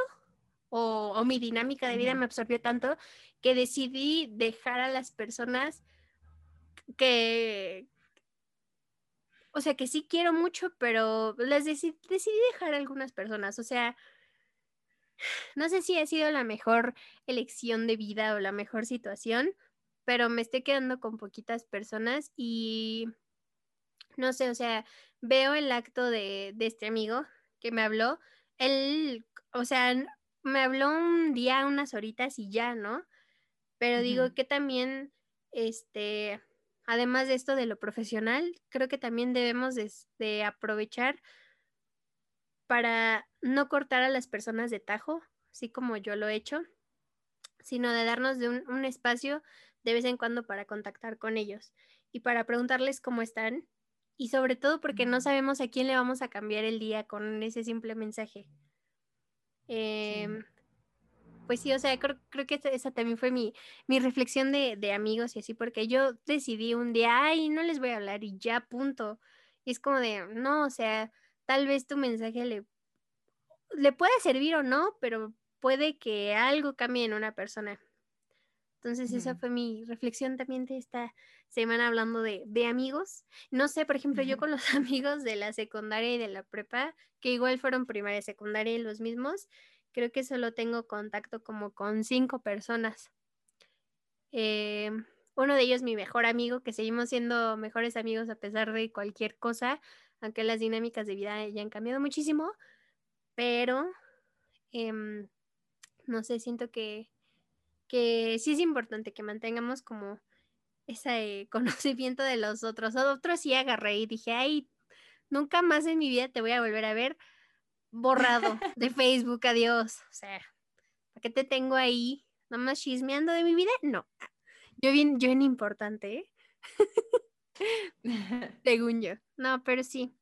o, mi dinámica de vida me absorbió tanto que decidí dejar a las personas que, o sea, que sí quiero mucho, pero les decidí, decidí dejar a algunas personas. O sea, no sé si ha sido la mejor elección de vida o la mejor situación, pero me estoy quedando con poquitas personas y no sé, o sea, veo el acto de, de este amigo que me habló. Él, o sea, me habló un día, unas horitas y ya, ¿no? Pero digo que también, este, además de esto de lo profesional, creo que también debemos de, aprovechar para no cortar a las personas de tajo, así como yo lo he hecho, sino de darnos de un, un espacio de vez en cuando para contactar con ellos y para preguntarles cómo están y sobre todo porque no sabemos a quién le vamos a cambiar el día con ese simple mensaje. Em, pues sí, o sea, creo, que esa, también fue mi, mi reflexión de, amigos y así, porque yo decidí un día, ay, no les voy a hablar y ya, punto. Y es como de, no, o sea, tal vez tu mensaje le, le pueda servir o no, pero puede que algo cambie en una persona. Entonces, esa fue mi reflexión también de esta semana hablando de, amigos. No sé, por ejemplo, yo con los amigos de la secundaria y de la prepa, que igual fueron primaria y secundaria y los mismos, creo que solo tengo contacto como con cinco personas. Eh, uno de ellos mi mejor amigo, que seguimos siendo mejores amigos a pesar de cualquier cosa, aunque las dinámicas de vida ya han cambiado muchísimo, pero em, no sé, siento que que sí es importante que mantengamos como ese conocimiento de los otros. Otros sí agarré y dije, ay, nunca más en mi vida te voy a volver a ver borrado de Facebook, adiós. O sea, ¿para qué te tengo ahí? Nomás chismeando de mi vida? No. Yo bien, yo bien importante, ¿eh? Según yo. No, pero sí.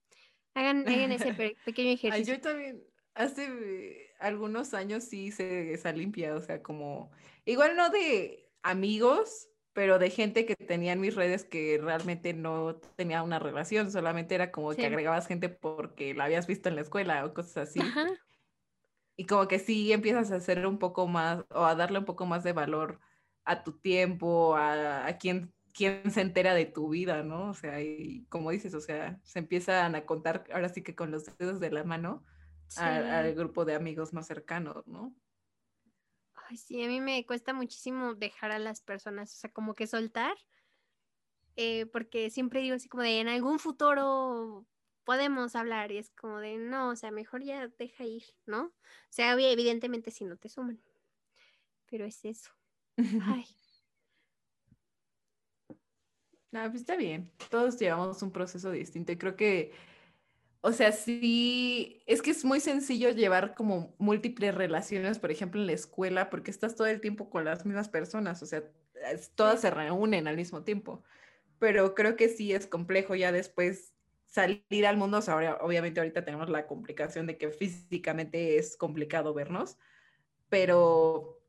Hagan, hagan ese pequeño ejercicio. yo también, hace algunos años sí hice esa limpia, o sea, como, igual no de amigos, pero de gente que tenía en mis redes que realmente no tenía una relación, solamente era como que agregabas gente porque la habías visto en la escuela o cosas así. Y como que sí empiezas a hacer un poco más o a darle un poco más de valor a tu tiempo, a, a quien, quien se entera de tu vida, ¿no? O sea, y como dices, o sea, se empiezan a contar ahora sí que con los dedos de la mano al, grupo de amigos más cercanos, ¿no? Ay, sí, a mí me cuesta muchísimo dejar a las personas, o sea, como que soltar, eh, porque siempre digo así como de en algún futuro podemos hablar y es como de no, o sea, mejor ya deja ir, ¿no? O sea, evidentemente si no te suman, pero es eso. Ay. No, pues está bien. Todos llevamos un proceso distinto y creo que o sea, sí, es que es muy sencillo llevar como múltiples relaciones, por ejemplo, en la escuela, porque estás todo el tiempo con las mismas personas, o sea, todas se reúnen al mismo tiempo. Pero creo que sí es complejo ya después salir al mundo, o sea, obviamente ahorita tenemos la complicación de que físicamente es complicado vernos, pero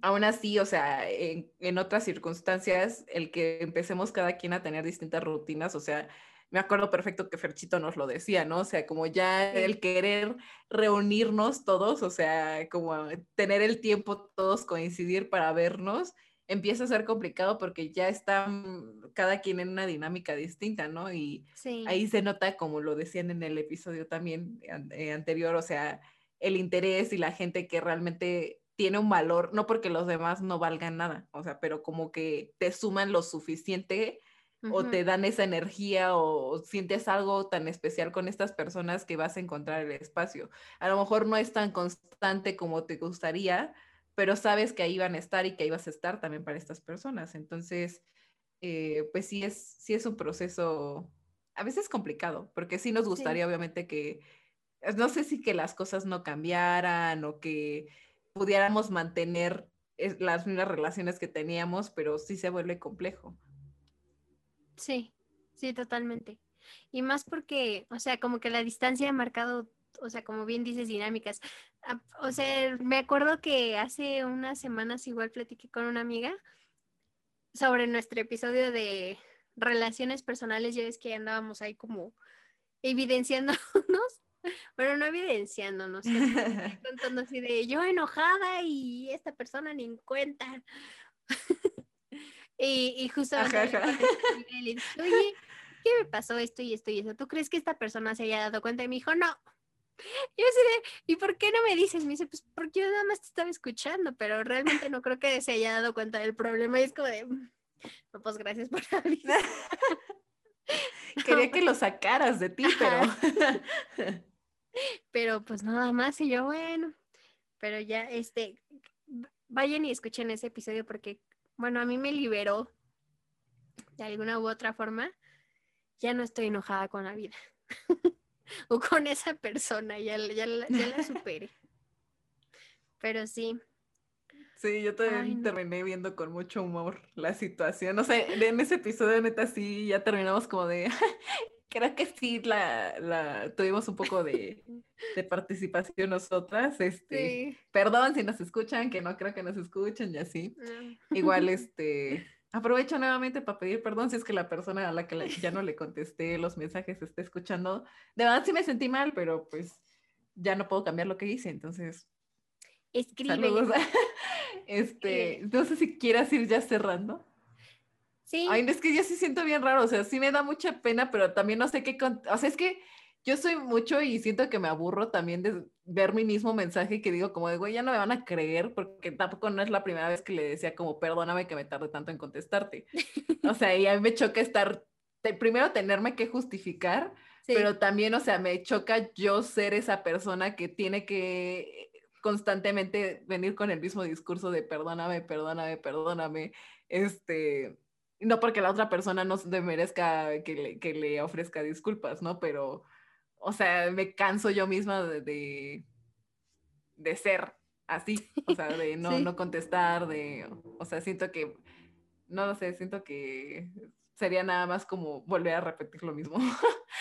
aún así, o sea, en, en, otras circunstancias, el que empecemos cada quien a tener distintas rutinas, o sea, me acuerdo perfecto que Ferchito nos lo decía, ¿no? O sea, como ya el querer reunirnos todos, o sea, como tener el tiempo todos coincidir para vernos, empieza a ser complicado porque ya están cada quien en una dinámica distinta, ¿no? Y ahí se nota, como lo decían en el episodio también eh, anterior, o sea, el interés y la gente que realmente tiene un valor, no porque los demás no valgan nada, o sea, pero como que te suman lo suficiente o te dan esa energía o sientes algo tan especial con estas personas que vas a encontrar el espacio. A lo mejor no es tan constante como te gustaría, pero sabes que ahí van a estar y que ahí vas a estar también para estas personas. Entonces, eh, pues sí es, sí es un proceso a veces complicado, porque sí nos gustaría obviamente que, no sé si que las cosas no cambiaran o que pudiéramos mantener las mismas relaciones que teníamos, pero sí se vuelve complejo. Sí, sí, totalmente. Y más porque, o sea, como que la distancia ha marcado, o sea, como bien dices, dinámicas. Ah, o sea, me acuerdo que hace unas semanas igual platiqué con una amiga sobre nuestro episodio de relaciones personales. Ya ves que andábamos ahí como evidenciándonos, bueno, no evidenciándonos, contando así de yo enojada y esta persona ni en cuenta. Y, y justo oye, ¿qué me pasó esto y esto y eso? ¿Tú crees que esta persona se haya dado cuenta? Y me dijo, no. Yo así ¿y por qué no me dices? Me dice, pues porque yo nada más te estaba escuchando, pero realmente no creo que se haya dado cuenta del problema. Y es como de, no, pues gracias por avisar. Quería que lo sacaras de ti, pero... pero pues nada más, y yo, bueno, pero ya, este, vayan y escuchen ese episodio porque bueno, a mí me liberó de alguna u otra forma, ya no estoy enojada con la vida. o con esa persona, ya, ya, la superé. Pero sí. Sí, yo también terminé viendo con mucho humor la situación. No sé, en ese episodio neta sí ya terminamos como de, creo que sí la, tuvimos un poco de, participación nosotras. Este, Perdón si nos escuchan, que no creo que nos escuchen y así. Igual, este, aprovecho nuevamente para pedir perdón si es que la persona a la que ya no le contesté los mensajes está escuchando. De verdad sí me sentí mal, pero pues ya no puedo cambiar lo que hice, entonces. Escribe. Este, no sé si quieras ir ya cerrando. Sí. Ay, es que yo sí siento bien raro, o sea, sí me da mucha pena, pero también no sé qué, o sea, es que yo soy mucho y siento que me aburro también de ver mi mismo mensaje que digo como de, güey, ya no me van a creer porque tampoco no es la primera vez que le decía como, perdóname que me tarde tanto en contestarte. o sea, y a mí me choca estar, primero tenerme que justificar, pero también, o sea, me choca yo ser esa persona que tiene que constantemente venir con el mismo discurso de perdóname, perdóname, perdóname, este, no porque la otra persona no se merezca que le, que le ofrezca disculpas, ¿no? Pero, o sea, me canso yo misma de, de, ser así, o sea, de no, no contestar, de, o sea, siento que, no lo sé, siento que sería nada más como volver a repetir lo mismo.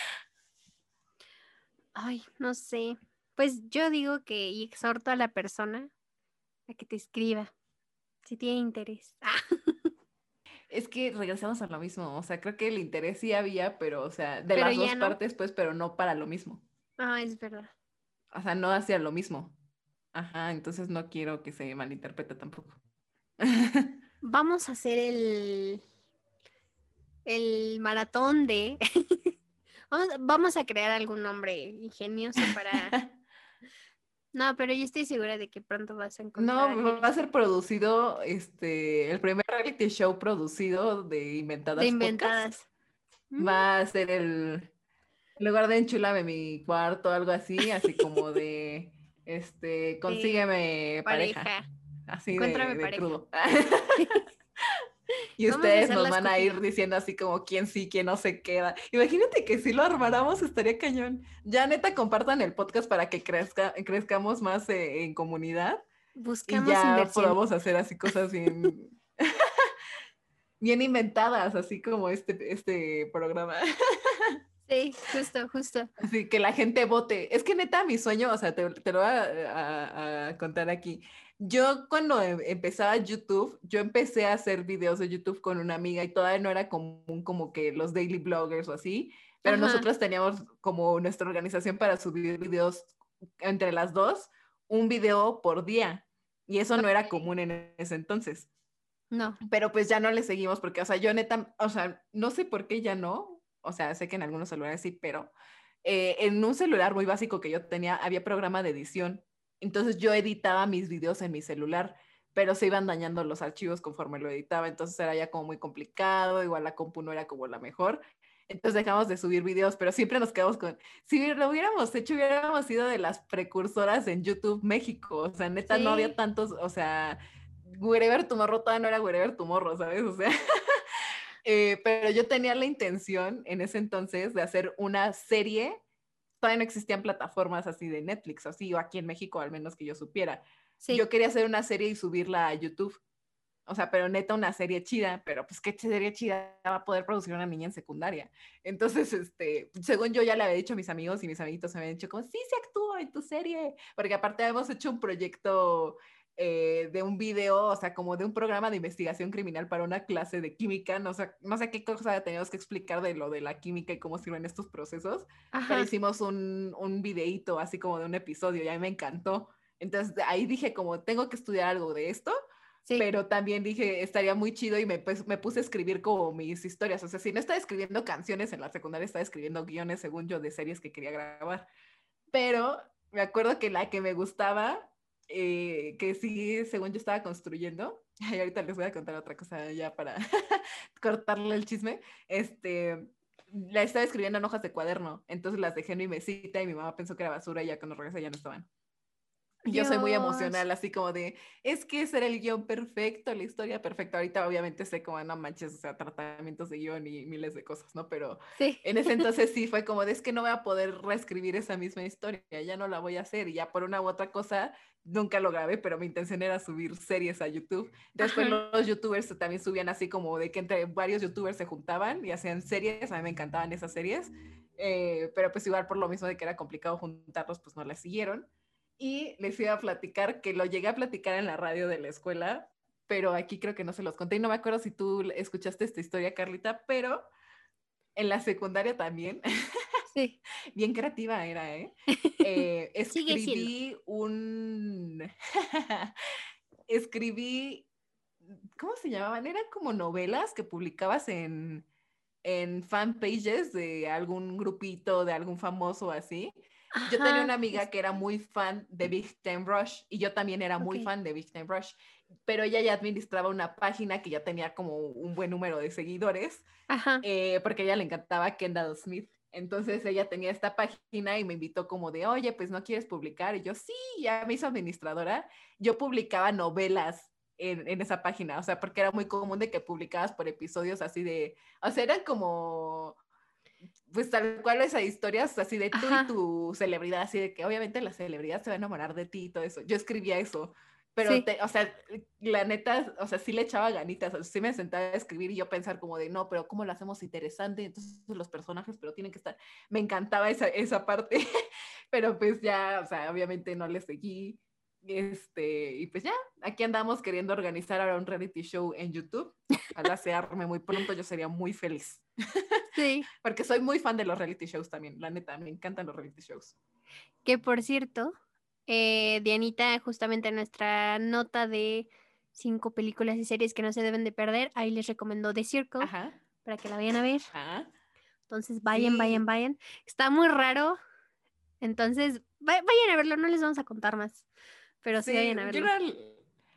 Ay, no sé. Pues yo digo que exhorto a la persona a que te escriba, si tiene interés. Es que regresamos a lo mismo, o sea, creo que el interés sí había, pero, o sea, de las dos partes, pues, pero no para lo mismo. Ah, es verdad. O sea, no hacia lo mismo. Ajá, entonces no quiero que se malinterprete tampoco. Vamos a hacer el, el maratón de... vamos, vamos a crear algún nombre ingenioso para No, pero yo estoy segura de que pronto vas a encontrar. No, va a ser producido, este, el primer reality show producido de Inventadas. De Inventadas. Mm. Va a ser el, en lugar de enchulame mi cuarto, algo así, así como de, este, consígueme pareja. Así de, de crudo. Y ustedes nos van a ir diciendo así como quién sí, quién no se queda. Imagínate que si lo armáramos estaría cañón. Ya neta compartan el podcast para que crezca, crezcamos más eh, en comunidad. Buscamos y ya podamos hacer así cosas bien, bien inventadas, así como este, este programa. Sí, justo, justo. Así que la gente vote. Es que neta, mi sueño, o sea, te, te lo voy a, a, contar aquí. Yo cuando em, empezaba YouTube, yo empecé a hacer videos de YouTube con una amiga y todavía no era común como que los daily bloggers o así, pero nosotros teníamos como nuestra organización para subir videos entre las dos, un video por día. Y eso no era común en ese entonces. No. Pero pues ya no le seguimos porque, o sea, yo neta, o sea, no sé por qué ya no. O sea, sé que en algunos celulares sí, pero eh, en un celular muy básico que yo tenía, había programa de edición entonces yo editaba mis videos en mi celular, pero se iban dañando los archivos conforme lo editaba, entonces era ya como muy complicado, igual la compu no era como la mejor. Entonces dejamos de subir videos, pero siempre nos quedamos con, si lo hubiéramos hecho, hubiéramos sido de las precursoras en YouTube México, o sea, neta no había tantos, o sea, Wherever Tomorrow todavía no era Wherever Tomorrow, ¿sabes? O sea, eh, pero yo tenía la intención en ese entonces de hacer una serie todavía no existían plataformas así de Netflix, así, o aquí en México, al menos que yo supiera. Yo quería hacer una serie y subirla a YouTube. O sea, pero neta una serie chida, pero pues qué serie chida va a poder producir una niña en secundaria. Entonces, este, según yo ya le había dicho a mis amigos y mis amiguitos me habían dicho como, sí, se actúa en tu serie, porque aparte hemos hecho un proyecto eh, de un video, o sea, como de un programa de investigación criminal para una clase de química, no sé, no sé qué cosa teníamos que explicar de lo de la química y cómo sirven estos procesos, pero hicimos un, un videíto así como de un episodio y a mí me encantó. Entonces ahí dije como, tengo que estudiar algo de esto, pero también dije, estaría muy chido y me, pues, me puse a escribir como mis historias. O sea, si no estaba escribiendo canciones en la secundaria, estaba escribiendo guiones, según yo, de series que quería grabar. Pero me acuerdo que la que me gustaba eh, que sí, según yo estaba construyendo, y ahorita les voy a contar otra cosa ya para cortarle el chisme, este, la estaba escribiendo en hojas de cuaderno, entonces las dejé en mi mesita y mi mamá pensó que era basura y ya cuando regresé ya no estaban. Yo soy muy emocional, así como de, es que ese era el guion perfecto, la historia perfecta. Ahorita obviamente sé como, no manches, o sea, tratamientos de guion y miles de cosas, ¿no? Pero en ese entonces sí fue como de, es que no voy a poder reescribir esa misma historia, ya no la voy a hacer. Y ya por una u otra cosa, nunca lo grabé, pero mi intención era subir series a YouTube. Después los youtubers también subían así como de que entre varios youtubers se juntaban y hacían series, a mí me encantaban esas series. Eh, pero pues igual por lo mismo de que era complicado juntarlos, pues no las siguieron y les iba a platicar que lo llegué a platicar en la radio de la escuela, pero aquí creo que no se los conté y no me acuerdo si tú escuchaste esta historia, Carlita, pero en la secundaria también. Sí. Bien creativa era, ¿eh? eh escribí un... escribí, ¿cómo se llamaban? Eran como novelas que publicabas en, en fanpages de algún grupito, de algún famoso así. Yo tenía una amiga que era muy fan de Big Time Rush y yo también era muy fan de Big Time Rush, pero ella ya administraba una página que ya tenía como un buen número de seguidores, eh, porque a ella le encantaba Kendall Smith. Entonces ella tenía esta página y me invitó como de, oye, pues no quieres publicar. Y yo, sí, ya me hizo administradora. Yo publicaba novelas en, en, esa página, o sea, porque era muy común de que publicabas por episodios así de, o sea, eran como pues tal cual esas historias así de tú y tu celebridad, así de que obviamente la celebridad se va a enamorar de ti y todo eso. Yo escribía eso, pero, o sea, la neta, o sea, sí le echaba ganitas, o sea, sí me sentaba a escribir y yo pensar como de, no, pero ¿cómo lo hacemos interesante? Entonces los personajes, pero tienen que estar, me encantaba esa, esa parte, pero pues ya, o sea, obviamente no le seguí. Este, y pues ya, aquí andamos queriendo organizar ahora un reality show en YouTube. Ojalá se arme muy pronto, yo sería muy feliz. Sí. Porque soy muy fan de los reality shows también, la neta, me encantan los reality shows. Que por cierto, eh, Dianita, justamente en nuestra nota de cinco películas y series que no se deben de perder, ahí les recomendó The Circle para que la vayan a ver. Entonces vayan, vayan, vayan. Está muy raro. Entonces, vayan a verlo, no les vamos a contar más. Pero sí, vayan a verlo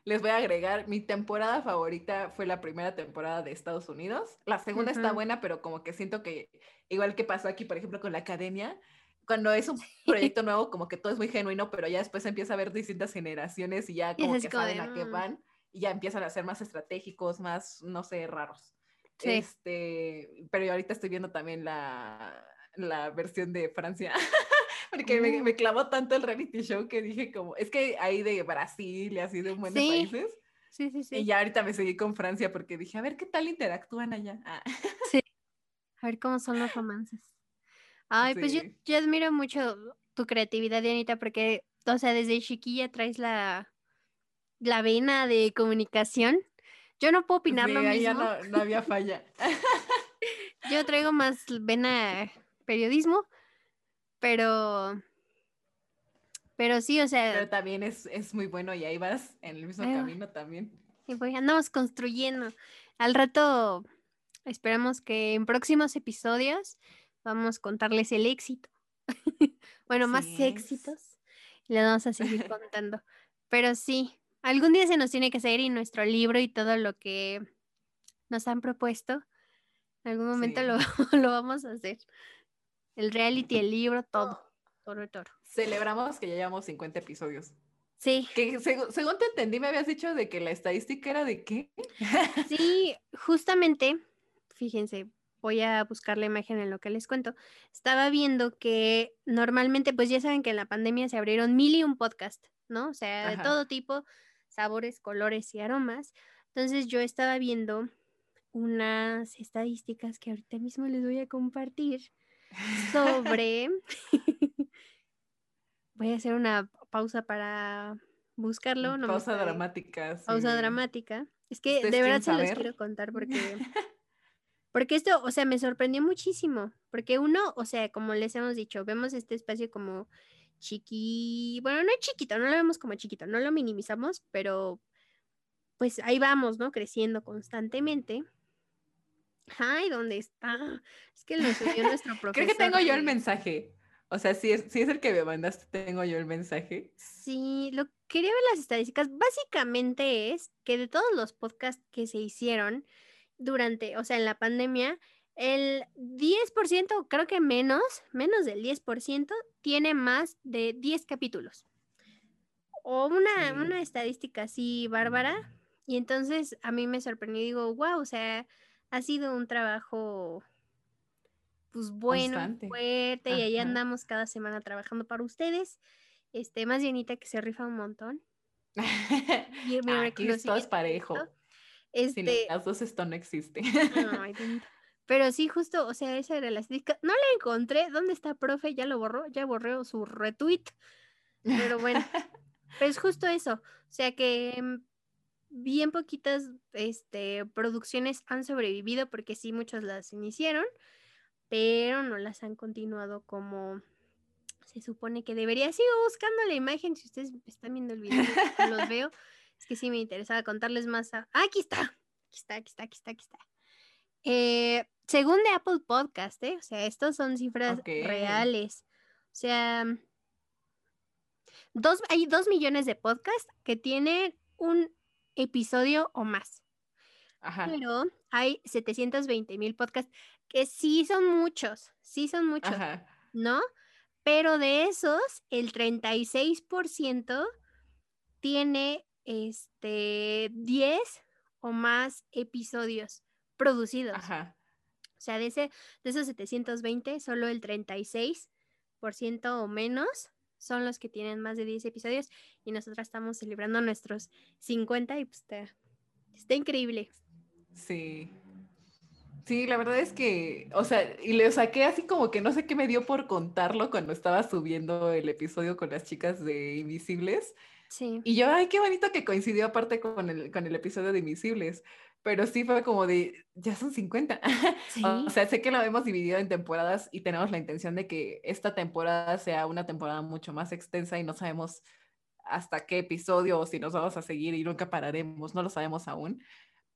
les voy a agregar, mi temporada favorita fue la primera temporada de Estados Unidos. La segunda está buena, pero como que siento que, igual que pasó aquí, por ejemplo, con la academia, cuando es un proyecto nuevo, como que todo es muy genuino, pero ya después empieza a haber distintas generaciones y ya como que saben a qué mm". van y ya empiezan a ser más estratégicos, más, no sé, raros. Este, pero yo ahorita estoy viendo también la, la versión de Francia. Porque me, me, clavó tanto el reality show que dije como, es que hay de Brasil y así de un buen de países. Sí, sí, sí. Y ya ahorita me seguí con Francia porque dije, a ver qué tal interactúan allá. Ah. Sí. A ver cómo son los romances. Ay, pues yo, yo admiro mucho tu creatividad, Dianita, porque, o sea, desde chiquilla traes la, la vena de comunicación. Yo no puedo opinar lo Sí, ya mismo. no, no había falla. Yo traigo más vena periodismo, pero, pero sí, o sea, Pero también es, es muy bueno y ahí vas en el mismo Ahí camino también. y pues andamos construyendo. Al rato esperamos que en próximos episodios vamos a contarles el éxito. Bueno, más es. éxitos. Y les vamos a seguir contando. Pero sí, algún día se nos tiene que seguir y nuestro libro y todo lo que nos han propuesto. En algún momento Sí. lo, lo vamos a hacer. El reality, el libro, todo. Todo, todo. Celebramos que ya llevamos 50 episodios. Sí, Que seg- según te entendí, me habías dicho de que la estadística era de qué. sí, justamente, fíjense, voy a buscar la imagen en lo que les cuento. Estaba viendo que normalmente, pues ya saben que en la pandemia se abrieron mil y un podcast, ¿no? O sea, de todo tipo, sabores, colores y aromas. Entonces yo estaba viendo unas estadísticas que ahorita mismo les voy a compartir sobre... voy a hacer una pausa para buscarlo. No me Pausa dramática. pausa dramática. Es que ¿Ustedes de verdad se los quiero contar porque, porque esto, o sea, me sorprendió muchísimo. Porque uno, o sea, como les hemos dicho, vemos este espacio como chiqui, bueno, no es chiquito, no lo vemos como chiquito, no lo minimizamos, pero pues ahí vamos, ¿no? Creciendo constantemente. Ay, ¿dónde está? Es que lo subió nuestro profesor. Creo que tengo yo el mensaje. O sea, si es, si es el que me mandaste, tengo yo el mensaje. Sí, lo quería ver las estadísticas. Básicamente es que de todos los podcasts que se hicieron durante, o sea, en la pandemia, el 10%, creo que menos, menos del 10%, tiene más de 10 capítulos. O una, Sí. una estadística así bárbara. Y entonces a mí me sorprendió y digo, wow, o sea, ha sido un trabajo pues bueno, Constante. fuerte, y ahí andamos cada semana trabajando para ustedes. Este, más llenita que se rifa un montón. Y mi Aquí es reconocimiento parejo. Este, las dos esto no existe. pero sí, justo, o sea, esa era la. No la encontré. ¿Dónde está, profe? Ya lo borró, ya borró su retweet. Pero bueno, pero es justo eso. O sea que mm, bien poquitas este, producciones han sobrevivido porque sí, muchas las iniciaron, pero no las han continuado como se supone que debería. Sigo buscando la imagen, si ustedes están viendo el video, los veo. Es que sí me interesaba contarles más. a- ¡Ah, aquí está! Aquí está, aquí está, aquí está, aquí está. Eh, según de Apple Podcast, ¿eh? O sea, estos son cifras reales. O sea, dos, hay dos millones de podcasts que tienen un episodio o más. Ajá. Pero hay 720 mil podcasts que sí son muchos, sí son muchos, Ajá. ¿no? Pero de esos, el 36% tiene este 10 o más episodios producidos. Ajá. O sea, de, ese, de esos 720, solo el 36% o menos son los que tienen más de 10 episodios y nosotras estamos celebrando nuestros 50 y pues está, está increíble. Sí. Sí, la verdad es que, o sea, y le saqué así como que no sé qué me dio por contarlo cuando estaba subiendo el episodio con las chicas de Invisibles. Sí. Y yo, ay, qué bonito que coincidió aparte con el, con el episodio de Invisibles. Pero sí fue como de, ya son 50. Sí. O sea, sé que lo hemos dividido en temporadas y tenemos la intención de que esta temporada sea una temporada mucho más extensa y no sabemos hasta qué episodio o si nos vamos a seguir y nunca pararemos, no lo sabemos aún.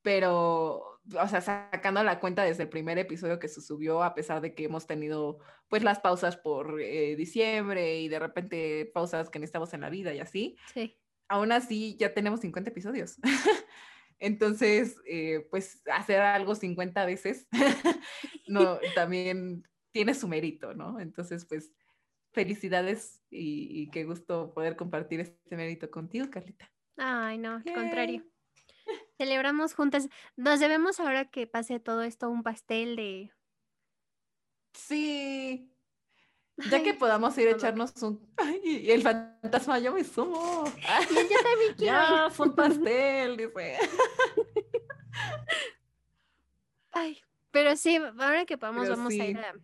Pero, o sea, sacando la cuenta desde el primer episodio que se subió, a pesar de que hemos tenido pues las pausas por eh, diciembre y de repente pausas que necesitamos en la vida y así, Sí. aún así ya tenemos 50 episodios. Entonces, eh, pues hacer algo 50 veces no, también tiene su mérito, ¿no? Entonces, pues felicidades y, y qué gusto poder compartir este mérito contigo, Carlita. Ay, no, al contrario. Celebramos juntas. Nos debemos ahora que pase todo esto un pastel de. Sí. Ya que Ay, podamos ir a echarnos un... Ay, y el fantasma, yo me sumo. Ah, y yo también quiero. ya, fue un pastel, dice. Ay, pero sí, ahora que podamos, Pero vamos a ir a.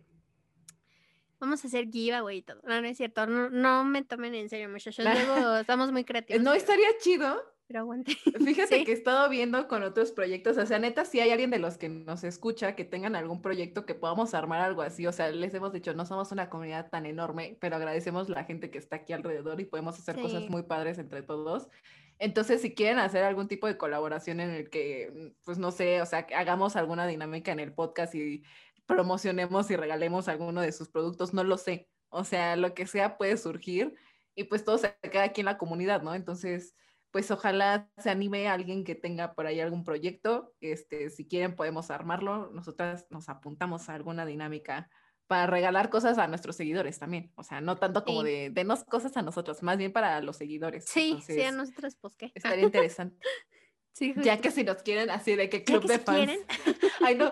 Vamos a hacer giveaway y todo. No, no es cierto. No, no me tomen en serio, muchachos. Luego estamos muy creativos. No estaría chido pero aguante. Fíjate que he estado viendo con otros proyectos, o sea, neta, si hay alguien de los que nos escucha que tengan algún proyecto que podamos armar algo así, o sea, les hemos dicho, no somos una comunidad tan enorme, pero agradecemos la gente que está aquí alrededor y podemos hacer cosas muy padres entre todos. Entonces, si quieren hacer algún tipo de colaboración en el que, pues no sé, o sea, hagamos alguna dinámica en el podcast y promocionemos y regalemos alguno de sus productos, no lo sé. O sea, lo que sea puede surgir y pues todo se queda aquí en la comunidad, ¿no? Entonces, pues ojalá se anime alguien que tenga por ahí algún proyecto. Este, si quieren podemos armarlo. Nosotras nos apuntamos a alguna dinámica para regalar cosas a nuestros seguidores también. O sea, no tanto como de denos cosas a nosotros, más bien para los seguidores. Sí, sí, a nosotros, pues qué. Estaría interesante. Sí, ya que si nos quieren así de que club de fans. Ay, no,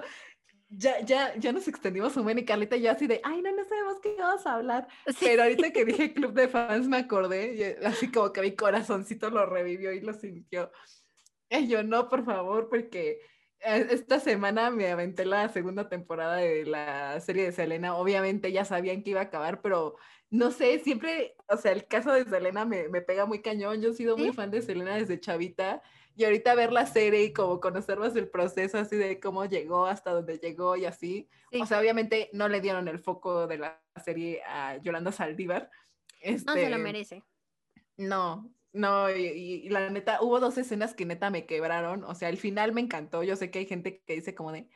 ya, ya, ya nos extendimos un buen y Carlita y yo así de, ay, no, no sabemos qué vamos a hablar. Pero ahorita que dije club de fans me acordé, y así como que mi corazoncito lo revivió y lo sintió. Y yo, no, por favor, porque eh, esta semana me aventé la segunda temporada de la serie de Selena. Obviamente ya sabían que iba a acabar, pero no sé, siempre, o sea, el caso de Selena me, me pega muy cañón. Yo he sido muy fan de Selena desde chavita y ahorita ver la serie y como conocer más el proceso así de cómo llegó hasta donde llegó y así. O sea, obviamente no le dieron el foco de la serie a Yolanda Saldívar. Este, no se lo merece. No, no, y, la neta, hubo dos escenas que neta me quebraron. O sea, el final me encantó. Yo sé que hay gente que dice como de,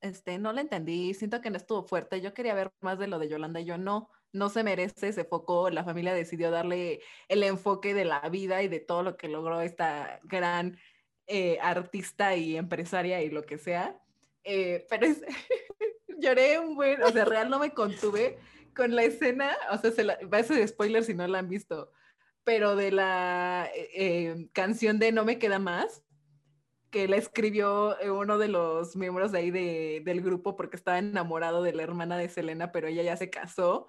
este, no la entendí, siento que no estuvo fuerte. Yo quería ver más de lo de Yolanda y yo no, no se merece ese foco. La familia decidió darle el enfoque de la vida y de todo lo que logró esta gran eh, artista y empresaria y lo que sea. Eh, pero es, lloré un buen, o sea, real no me contuve con la escena, o sea, se la, va a ser spoiler si no la han visto, pero de la eh, canción de No me queda más, que la escribió uno de los miembros de ahí de, del grupo porque estaba enamorado de la hermana de Selena, pero ella ya se casó.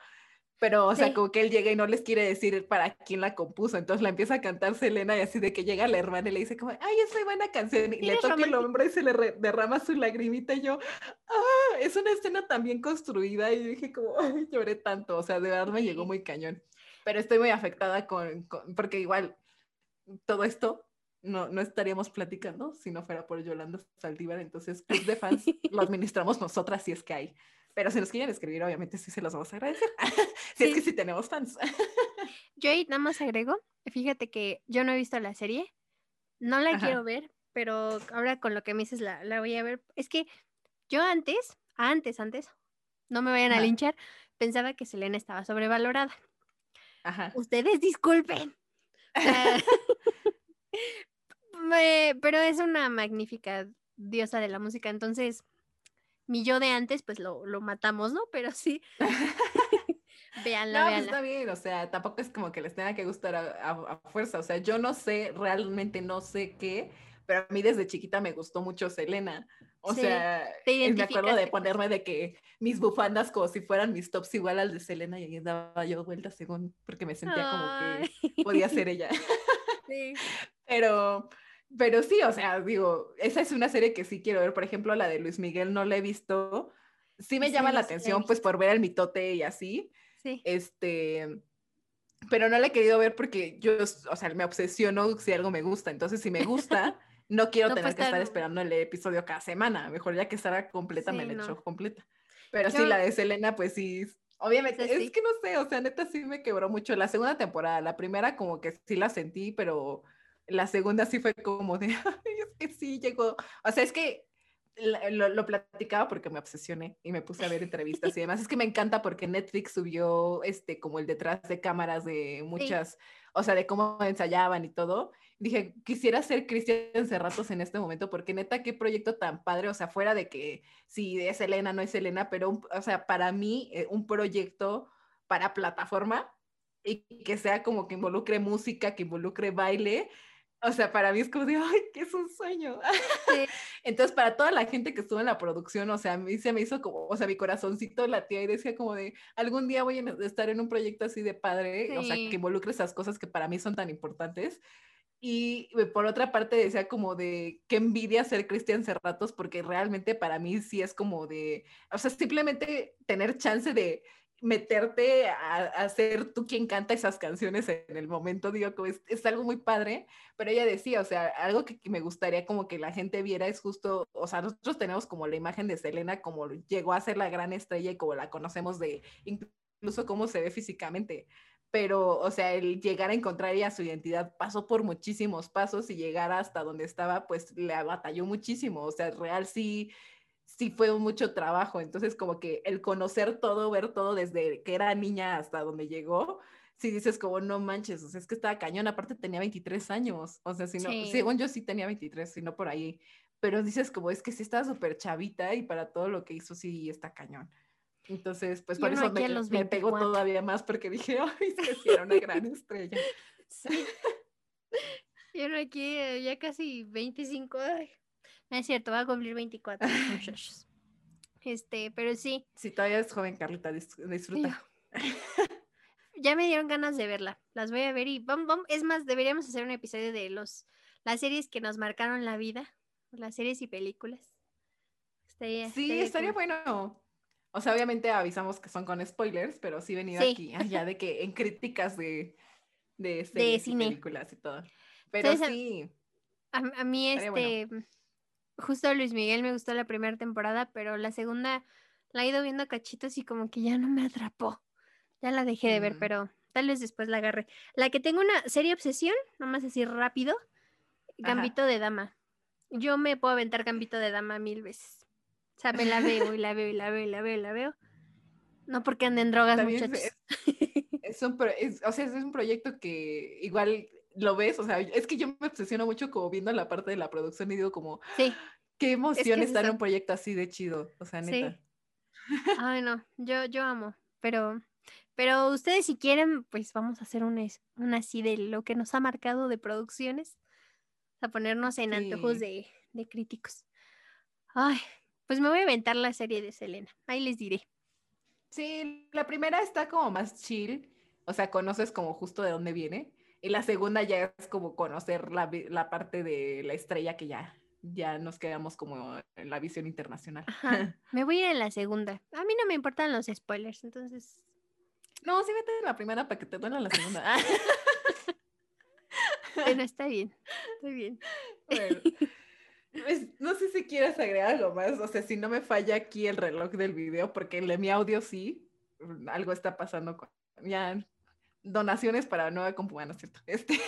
Pero, o sea, como que él llega y no les quiere decir para quién la compuso, entonces la empieza a cantar Selena y así de que llega la hermana y le dice como, ay, es muy buena canción, y le toca el hombro y se le derrama su lagrimita y yo, ah, es una escena tan bien construida y dije como, ay, lloré tanto, o sea, de verdad me llegó muy cañón, pero estoy muy afectada con, porque igual todo esto no, no estaríamos platicando si no fuera por Yolanda Saldívar, entonces club de fans lo administramos nosotras si es que hay. Pero si nos quieren escribir, obviamente sí se los vamos a agradecer. si es que sí tenemos fans. yo ahí nada más agrego, fíjate que yo no he visto la serie, no la quiero ver, pero ahora con lo que me dices la, la, voy a ver. Es que yo antes, antes, antes, no me vayan a linchar, pensaba que Selena estaba sobrevalorada. Ajá. Ustedes disculpen. Pero es una magnífica diosa de la música, entonces mi yo de antes, pues lo, matamos, ¿no? Pero sí. veanla, no, pues está bien, o sea, tampoco es como que les tenga que gustar a, fuerza, o sea, yo no sé, realmente no sé qué, pero a mí desde chiquita me gustó mucho Selena, o sea, me acuerdo de ponerme de que mis bufandas como si fueran mis tops igual al de Selena y ahí daba yo vueltas según, porque me sentía como que podía ser ella. sí. Pero, pero sí, o sea, digo, esa es una serie que sí quiero ver. Por ejemplo, la de Luis Miguel no la he visto. Sí me llama la atención, pues por ver el mitote y así. Sí. Este, pero no la he querido ver porque yo, o sea, me obsesiono si algo me gusta. Entonces, si me gusta, no quiero tener que estar esperando el episodio cada semana. Mejor ya que estará completa, me la echo completa. Pero sí, la de Selena, pues sí. Obviamente, es que no sé, o sea, neta sí me quebró mucho. La segunda temporada, la primera como que sí la sentí, pero la segunda sí fue como de, es que sí llegó, o sea, es que lo, platicaba porque me obsesioné y me puse a ver entrevistas y demás. Es que me encanta porque Netflix subió este como el detrás de cámaras de muchas, o sea, de cómo ensayaban y todo. Dije, quisiera ser Cristian Cerratos en este momento porque neta, qué proyecto tan padre, o sea, fuera de que si es Elena, no es Elena, pero, o sea, para mí, eh, un proyecto para plataforma y que sea como que involucre música, que involucre baile, o sea, para mí es como de, ay, que es un sueño. Entonces, para toda la gente que estuvo en la producción, o sea, a mí se me hizo como, o sea, mi corazoncito latía y decía como de, algún día voy a estar en un proyecto así de padre, o sea, que involucre esas cosas que para mí son tan importantes. Y eh, por otra parte decía como de, qué envidia ser Cristian Cerratos, porque realmente para mí sí es como de, o sea, simplemente tener chance de meterte a, a, ser tú quien canta esas canciones en el momento, digo, que es, algo muy padre, pero ella decía, o sea, algo que, que, me gustaría como que la gente viera es justo, o sea, nosotros tenemos como la imagen de Selena como llegó a ser la gran estrella y como la conocemos de incluso cómo se ve físicamente, pero, o sea, el llegar a encontrar ella su identidad pasó por muchísimos pasos y llegar hasta donde estaba, pues le batalló muchísimo, o sea, real sí sí fue mucho trabajo. Entonces, como que el conocer todo, ver todo desde que era niña hasta donde llegó, si dices como no manches, o sea, es que estaba cañón, aparte tenía 23 años, o sea, si no, sí. según yo sí tenía 23, si no por ahí, pero dices como es que sí estaba súper chavita y para todo lo que hizo sí está cañón. Entonces, pues por eso me, me pegó todavía más porque dije, ay, es que sí era una gran estrella. Sí. Yo aquí eh, ya casi 25, ay, no es cierto, va a cumplir 24 muchachos. Este, pero sí. Si todavía es joven, Carlita, disfruta. ya me dieron ganas de verla. Las voy a ver y vamos, vamos, es más, deberíamos hacer un episodio de los las series que nos marcaron la vida, las series y películas. Estaría, sí, estaría, estaría bueno. O sea, obviamente avisamos que son con spoilers, pero sí venido sí. aquí, allá de que en críticas de, de series de cine. y películas y todo. Pero Entonces, sí. A, a mí, este, bueno justo Luis Miguel me gustó la primera temporada, pero la segunda la he ido viendo cachitos y como que ya no me atrapó. Ya la dejé de ver, mm. pero tal vez después la agarré. La que tengo una serie obsesión, nomás así rápido, Gambito Ajá. de Dama. Yo me puedo aventar Gambito de Dama mil veces. O sea, me la veo y la veo y la veo y la veo y la veo. No porque anden drogas, También muchachos. Es, es, un pro, es, o sea, es un proyecto que igual lo ves, o sea, es que yo me obsesiono mucho como viendo la parte de la producción y digo como, sí. qué emoción es que estar en un proyecto así de chido, o sea, neta. Sí. Ay, no, yo, yo amo, pero, pero ustedes si quieren, pues vamos a hacer una, una así de lo que nos ha marcado de producciones, a ponernos en sí. antojos de, de críticos. Ay, pues me voy a aventar la serie de Selena, ahí les diré. Sí, la primera está como más chill, o sea, conoces como justo de dónde viene, y la segunda ya es como conocer la, la parte de la estrella que ya, ya nos quedamos como en la visión internacional. Ajá. Me voy a ir en la segunda. A mí no me importan los spoilers, entonces. No, sí vete en la primera para que te duela la segunda. bueno, está bien. Está bien. Bueno. Pues, no sé si quieres agregar algo más, o sea, si no me falla aquí el reloj del video, porque en mi audio sí, algo está pasando con, ya donaciones para nueva compu, bueno, ¿cierto? Este,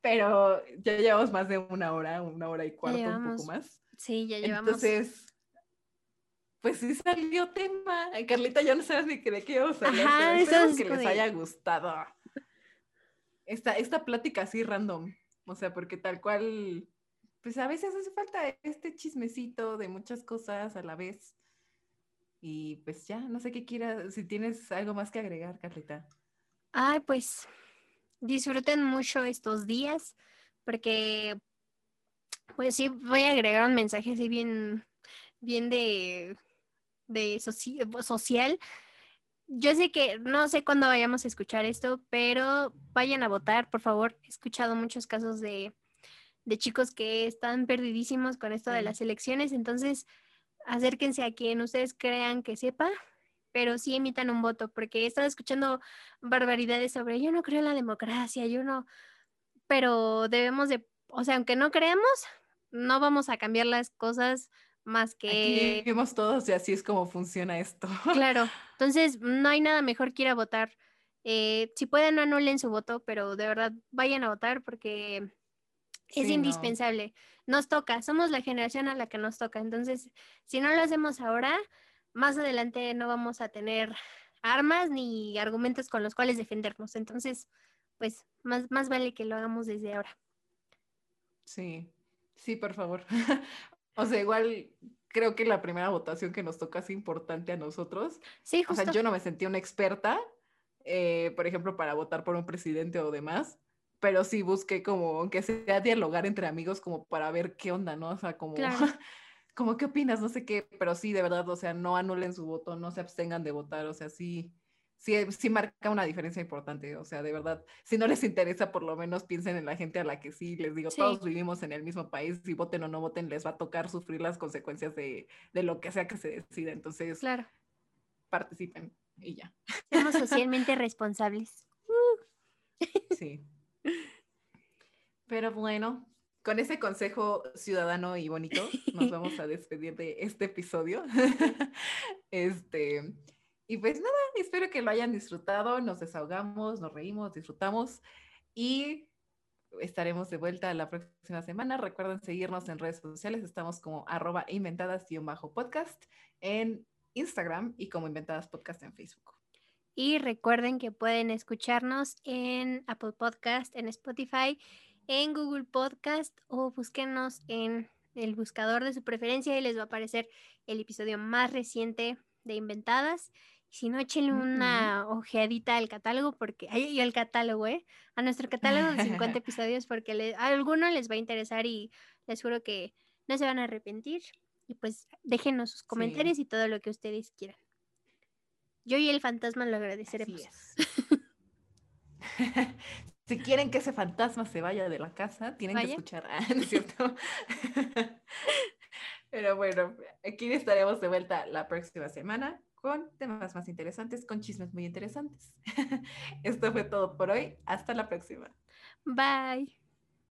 pero ya llevamos más de una hora, una hora y cuarto, un poco más. Sí, ya llevamos. Entonces, pues sí salió tema. Carlita, ya no sabes ni de qué vamos a hablar. Ajá, eso es que les de... haya gustado. Esta, esta plática así random. O sea, porque tal cual, pues a veces hace falta este chismecito de muchas cosas a la vez. Y pues ya, no sé qué quieras, si tienes algo más que agregar, Carlita. Ay, pues disfruten mucho estos días, porque pues sí, voy a agregar un mensaje así bien, bien de, de soci social. Yo sé que no sé cuándo vayamos a escuchar esto, pero vayan a votar, por favor. He escuchado muchos casos de, de chicos que están perdidísimos con esto de las elecciones, entonces acérquense a quien ustedes crean que sepa pero sí emitan un voto, porque he estado escuchando barbaridades sobre yo no creo en la democracia, yo no, pero debemos de, o sea, aunque no creamos, no vamos a cambiar las cosas más que... Aquí vemos todos y así es como funciona esto. Claro, entonces no hay nada mejor que ir a votar. Eh, si pueden, no anulen su voto, pero de verdad vayan a votar porque es sí, indispensable. No. Nos toca, somos la generación a la que nos toca. Entonces, si no lo hacemos ahora, más adelante no vamos a tener armas ni argumentos con los cuales defendernos. Entonces, pues más, más vale que lo hagamos desde ahora. Sí, sí, por favor. o sea, igual creo que la primera votación que nos toca es importante a nosotros. Sí, justo. O sea, yo no me sentí una experta, eh, por ejemplo, para votar por un presidente o demás, pero sí busqué como, aunque sea dialogar entre amigos, como para ver qué onda, ¿no? O sea, como... Claro. como, ¿qué opinas? No sé qué, pero sí, de verdad, o sea, no anulen su voto, no se abstengan de votar, o sea, sí, sí, sí marca una diferencia importante, o sea, de verdad, si no les interesa, por lo menos piensen en la gente a la que sí, les digo, sí. todos vivimos en el mismo país, si voten o no voten, les va a tocar sufrir las consecuencias de, de lo que sea que se decida, entonces, claro. participen. y ya. Somos socialmente responsables. Sí. Pero bueno, con ese consejo ciudadano y bonito, nos vamos a despedir de este episodio. este, y pues nada, espero que lo hayan disfrutado, nos desahogamos, nos reímos, disfrutamos y estaremos de vuelta la próxima semana. Recuerden seguirnos en redes sociales, estamos como arroba inventadas-podcast en Instagram y como Inventadas Podcast en Facebook. Y recuerden que pueden escucharnos en Apple Podcast, en Spotify, en Google Podcast o búsquenos en el buscador de su preferencia y les va a aparecer el episodio más reciente de Inventadas. Si no, échenle una ojeadita al catálogo, porque hay al catálogo, ¿eh? A nuestro catálogo de 50 episodios, porque a alguno les va a interesar y les juro que no se van a arrepentir. Y pues déjenos sus comentarios y todo lo que ustedes quieran. Yo y el fantasma lo agradeceremos. si quieren que ese fantasma se vaya de la casa, tienen que escuchar. Ah, ¿no es cierto? Pero bueno, aquí estaremos de vuelta la próxima semana con temas más interesantes, con chismes muy interesantes. Esto fue todo por hoy. Hasta la próxima. Bye.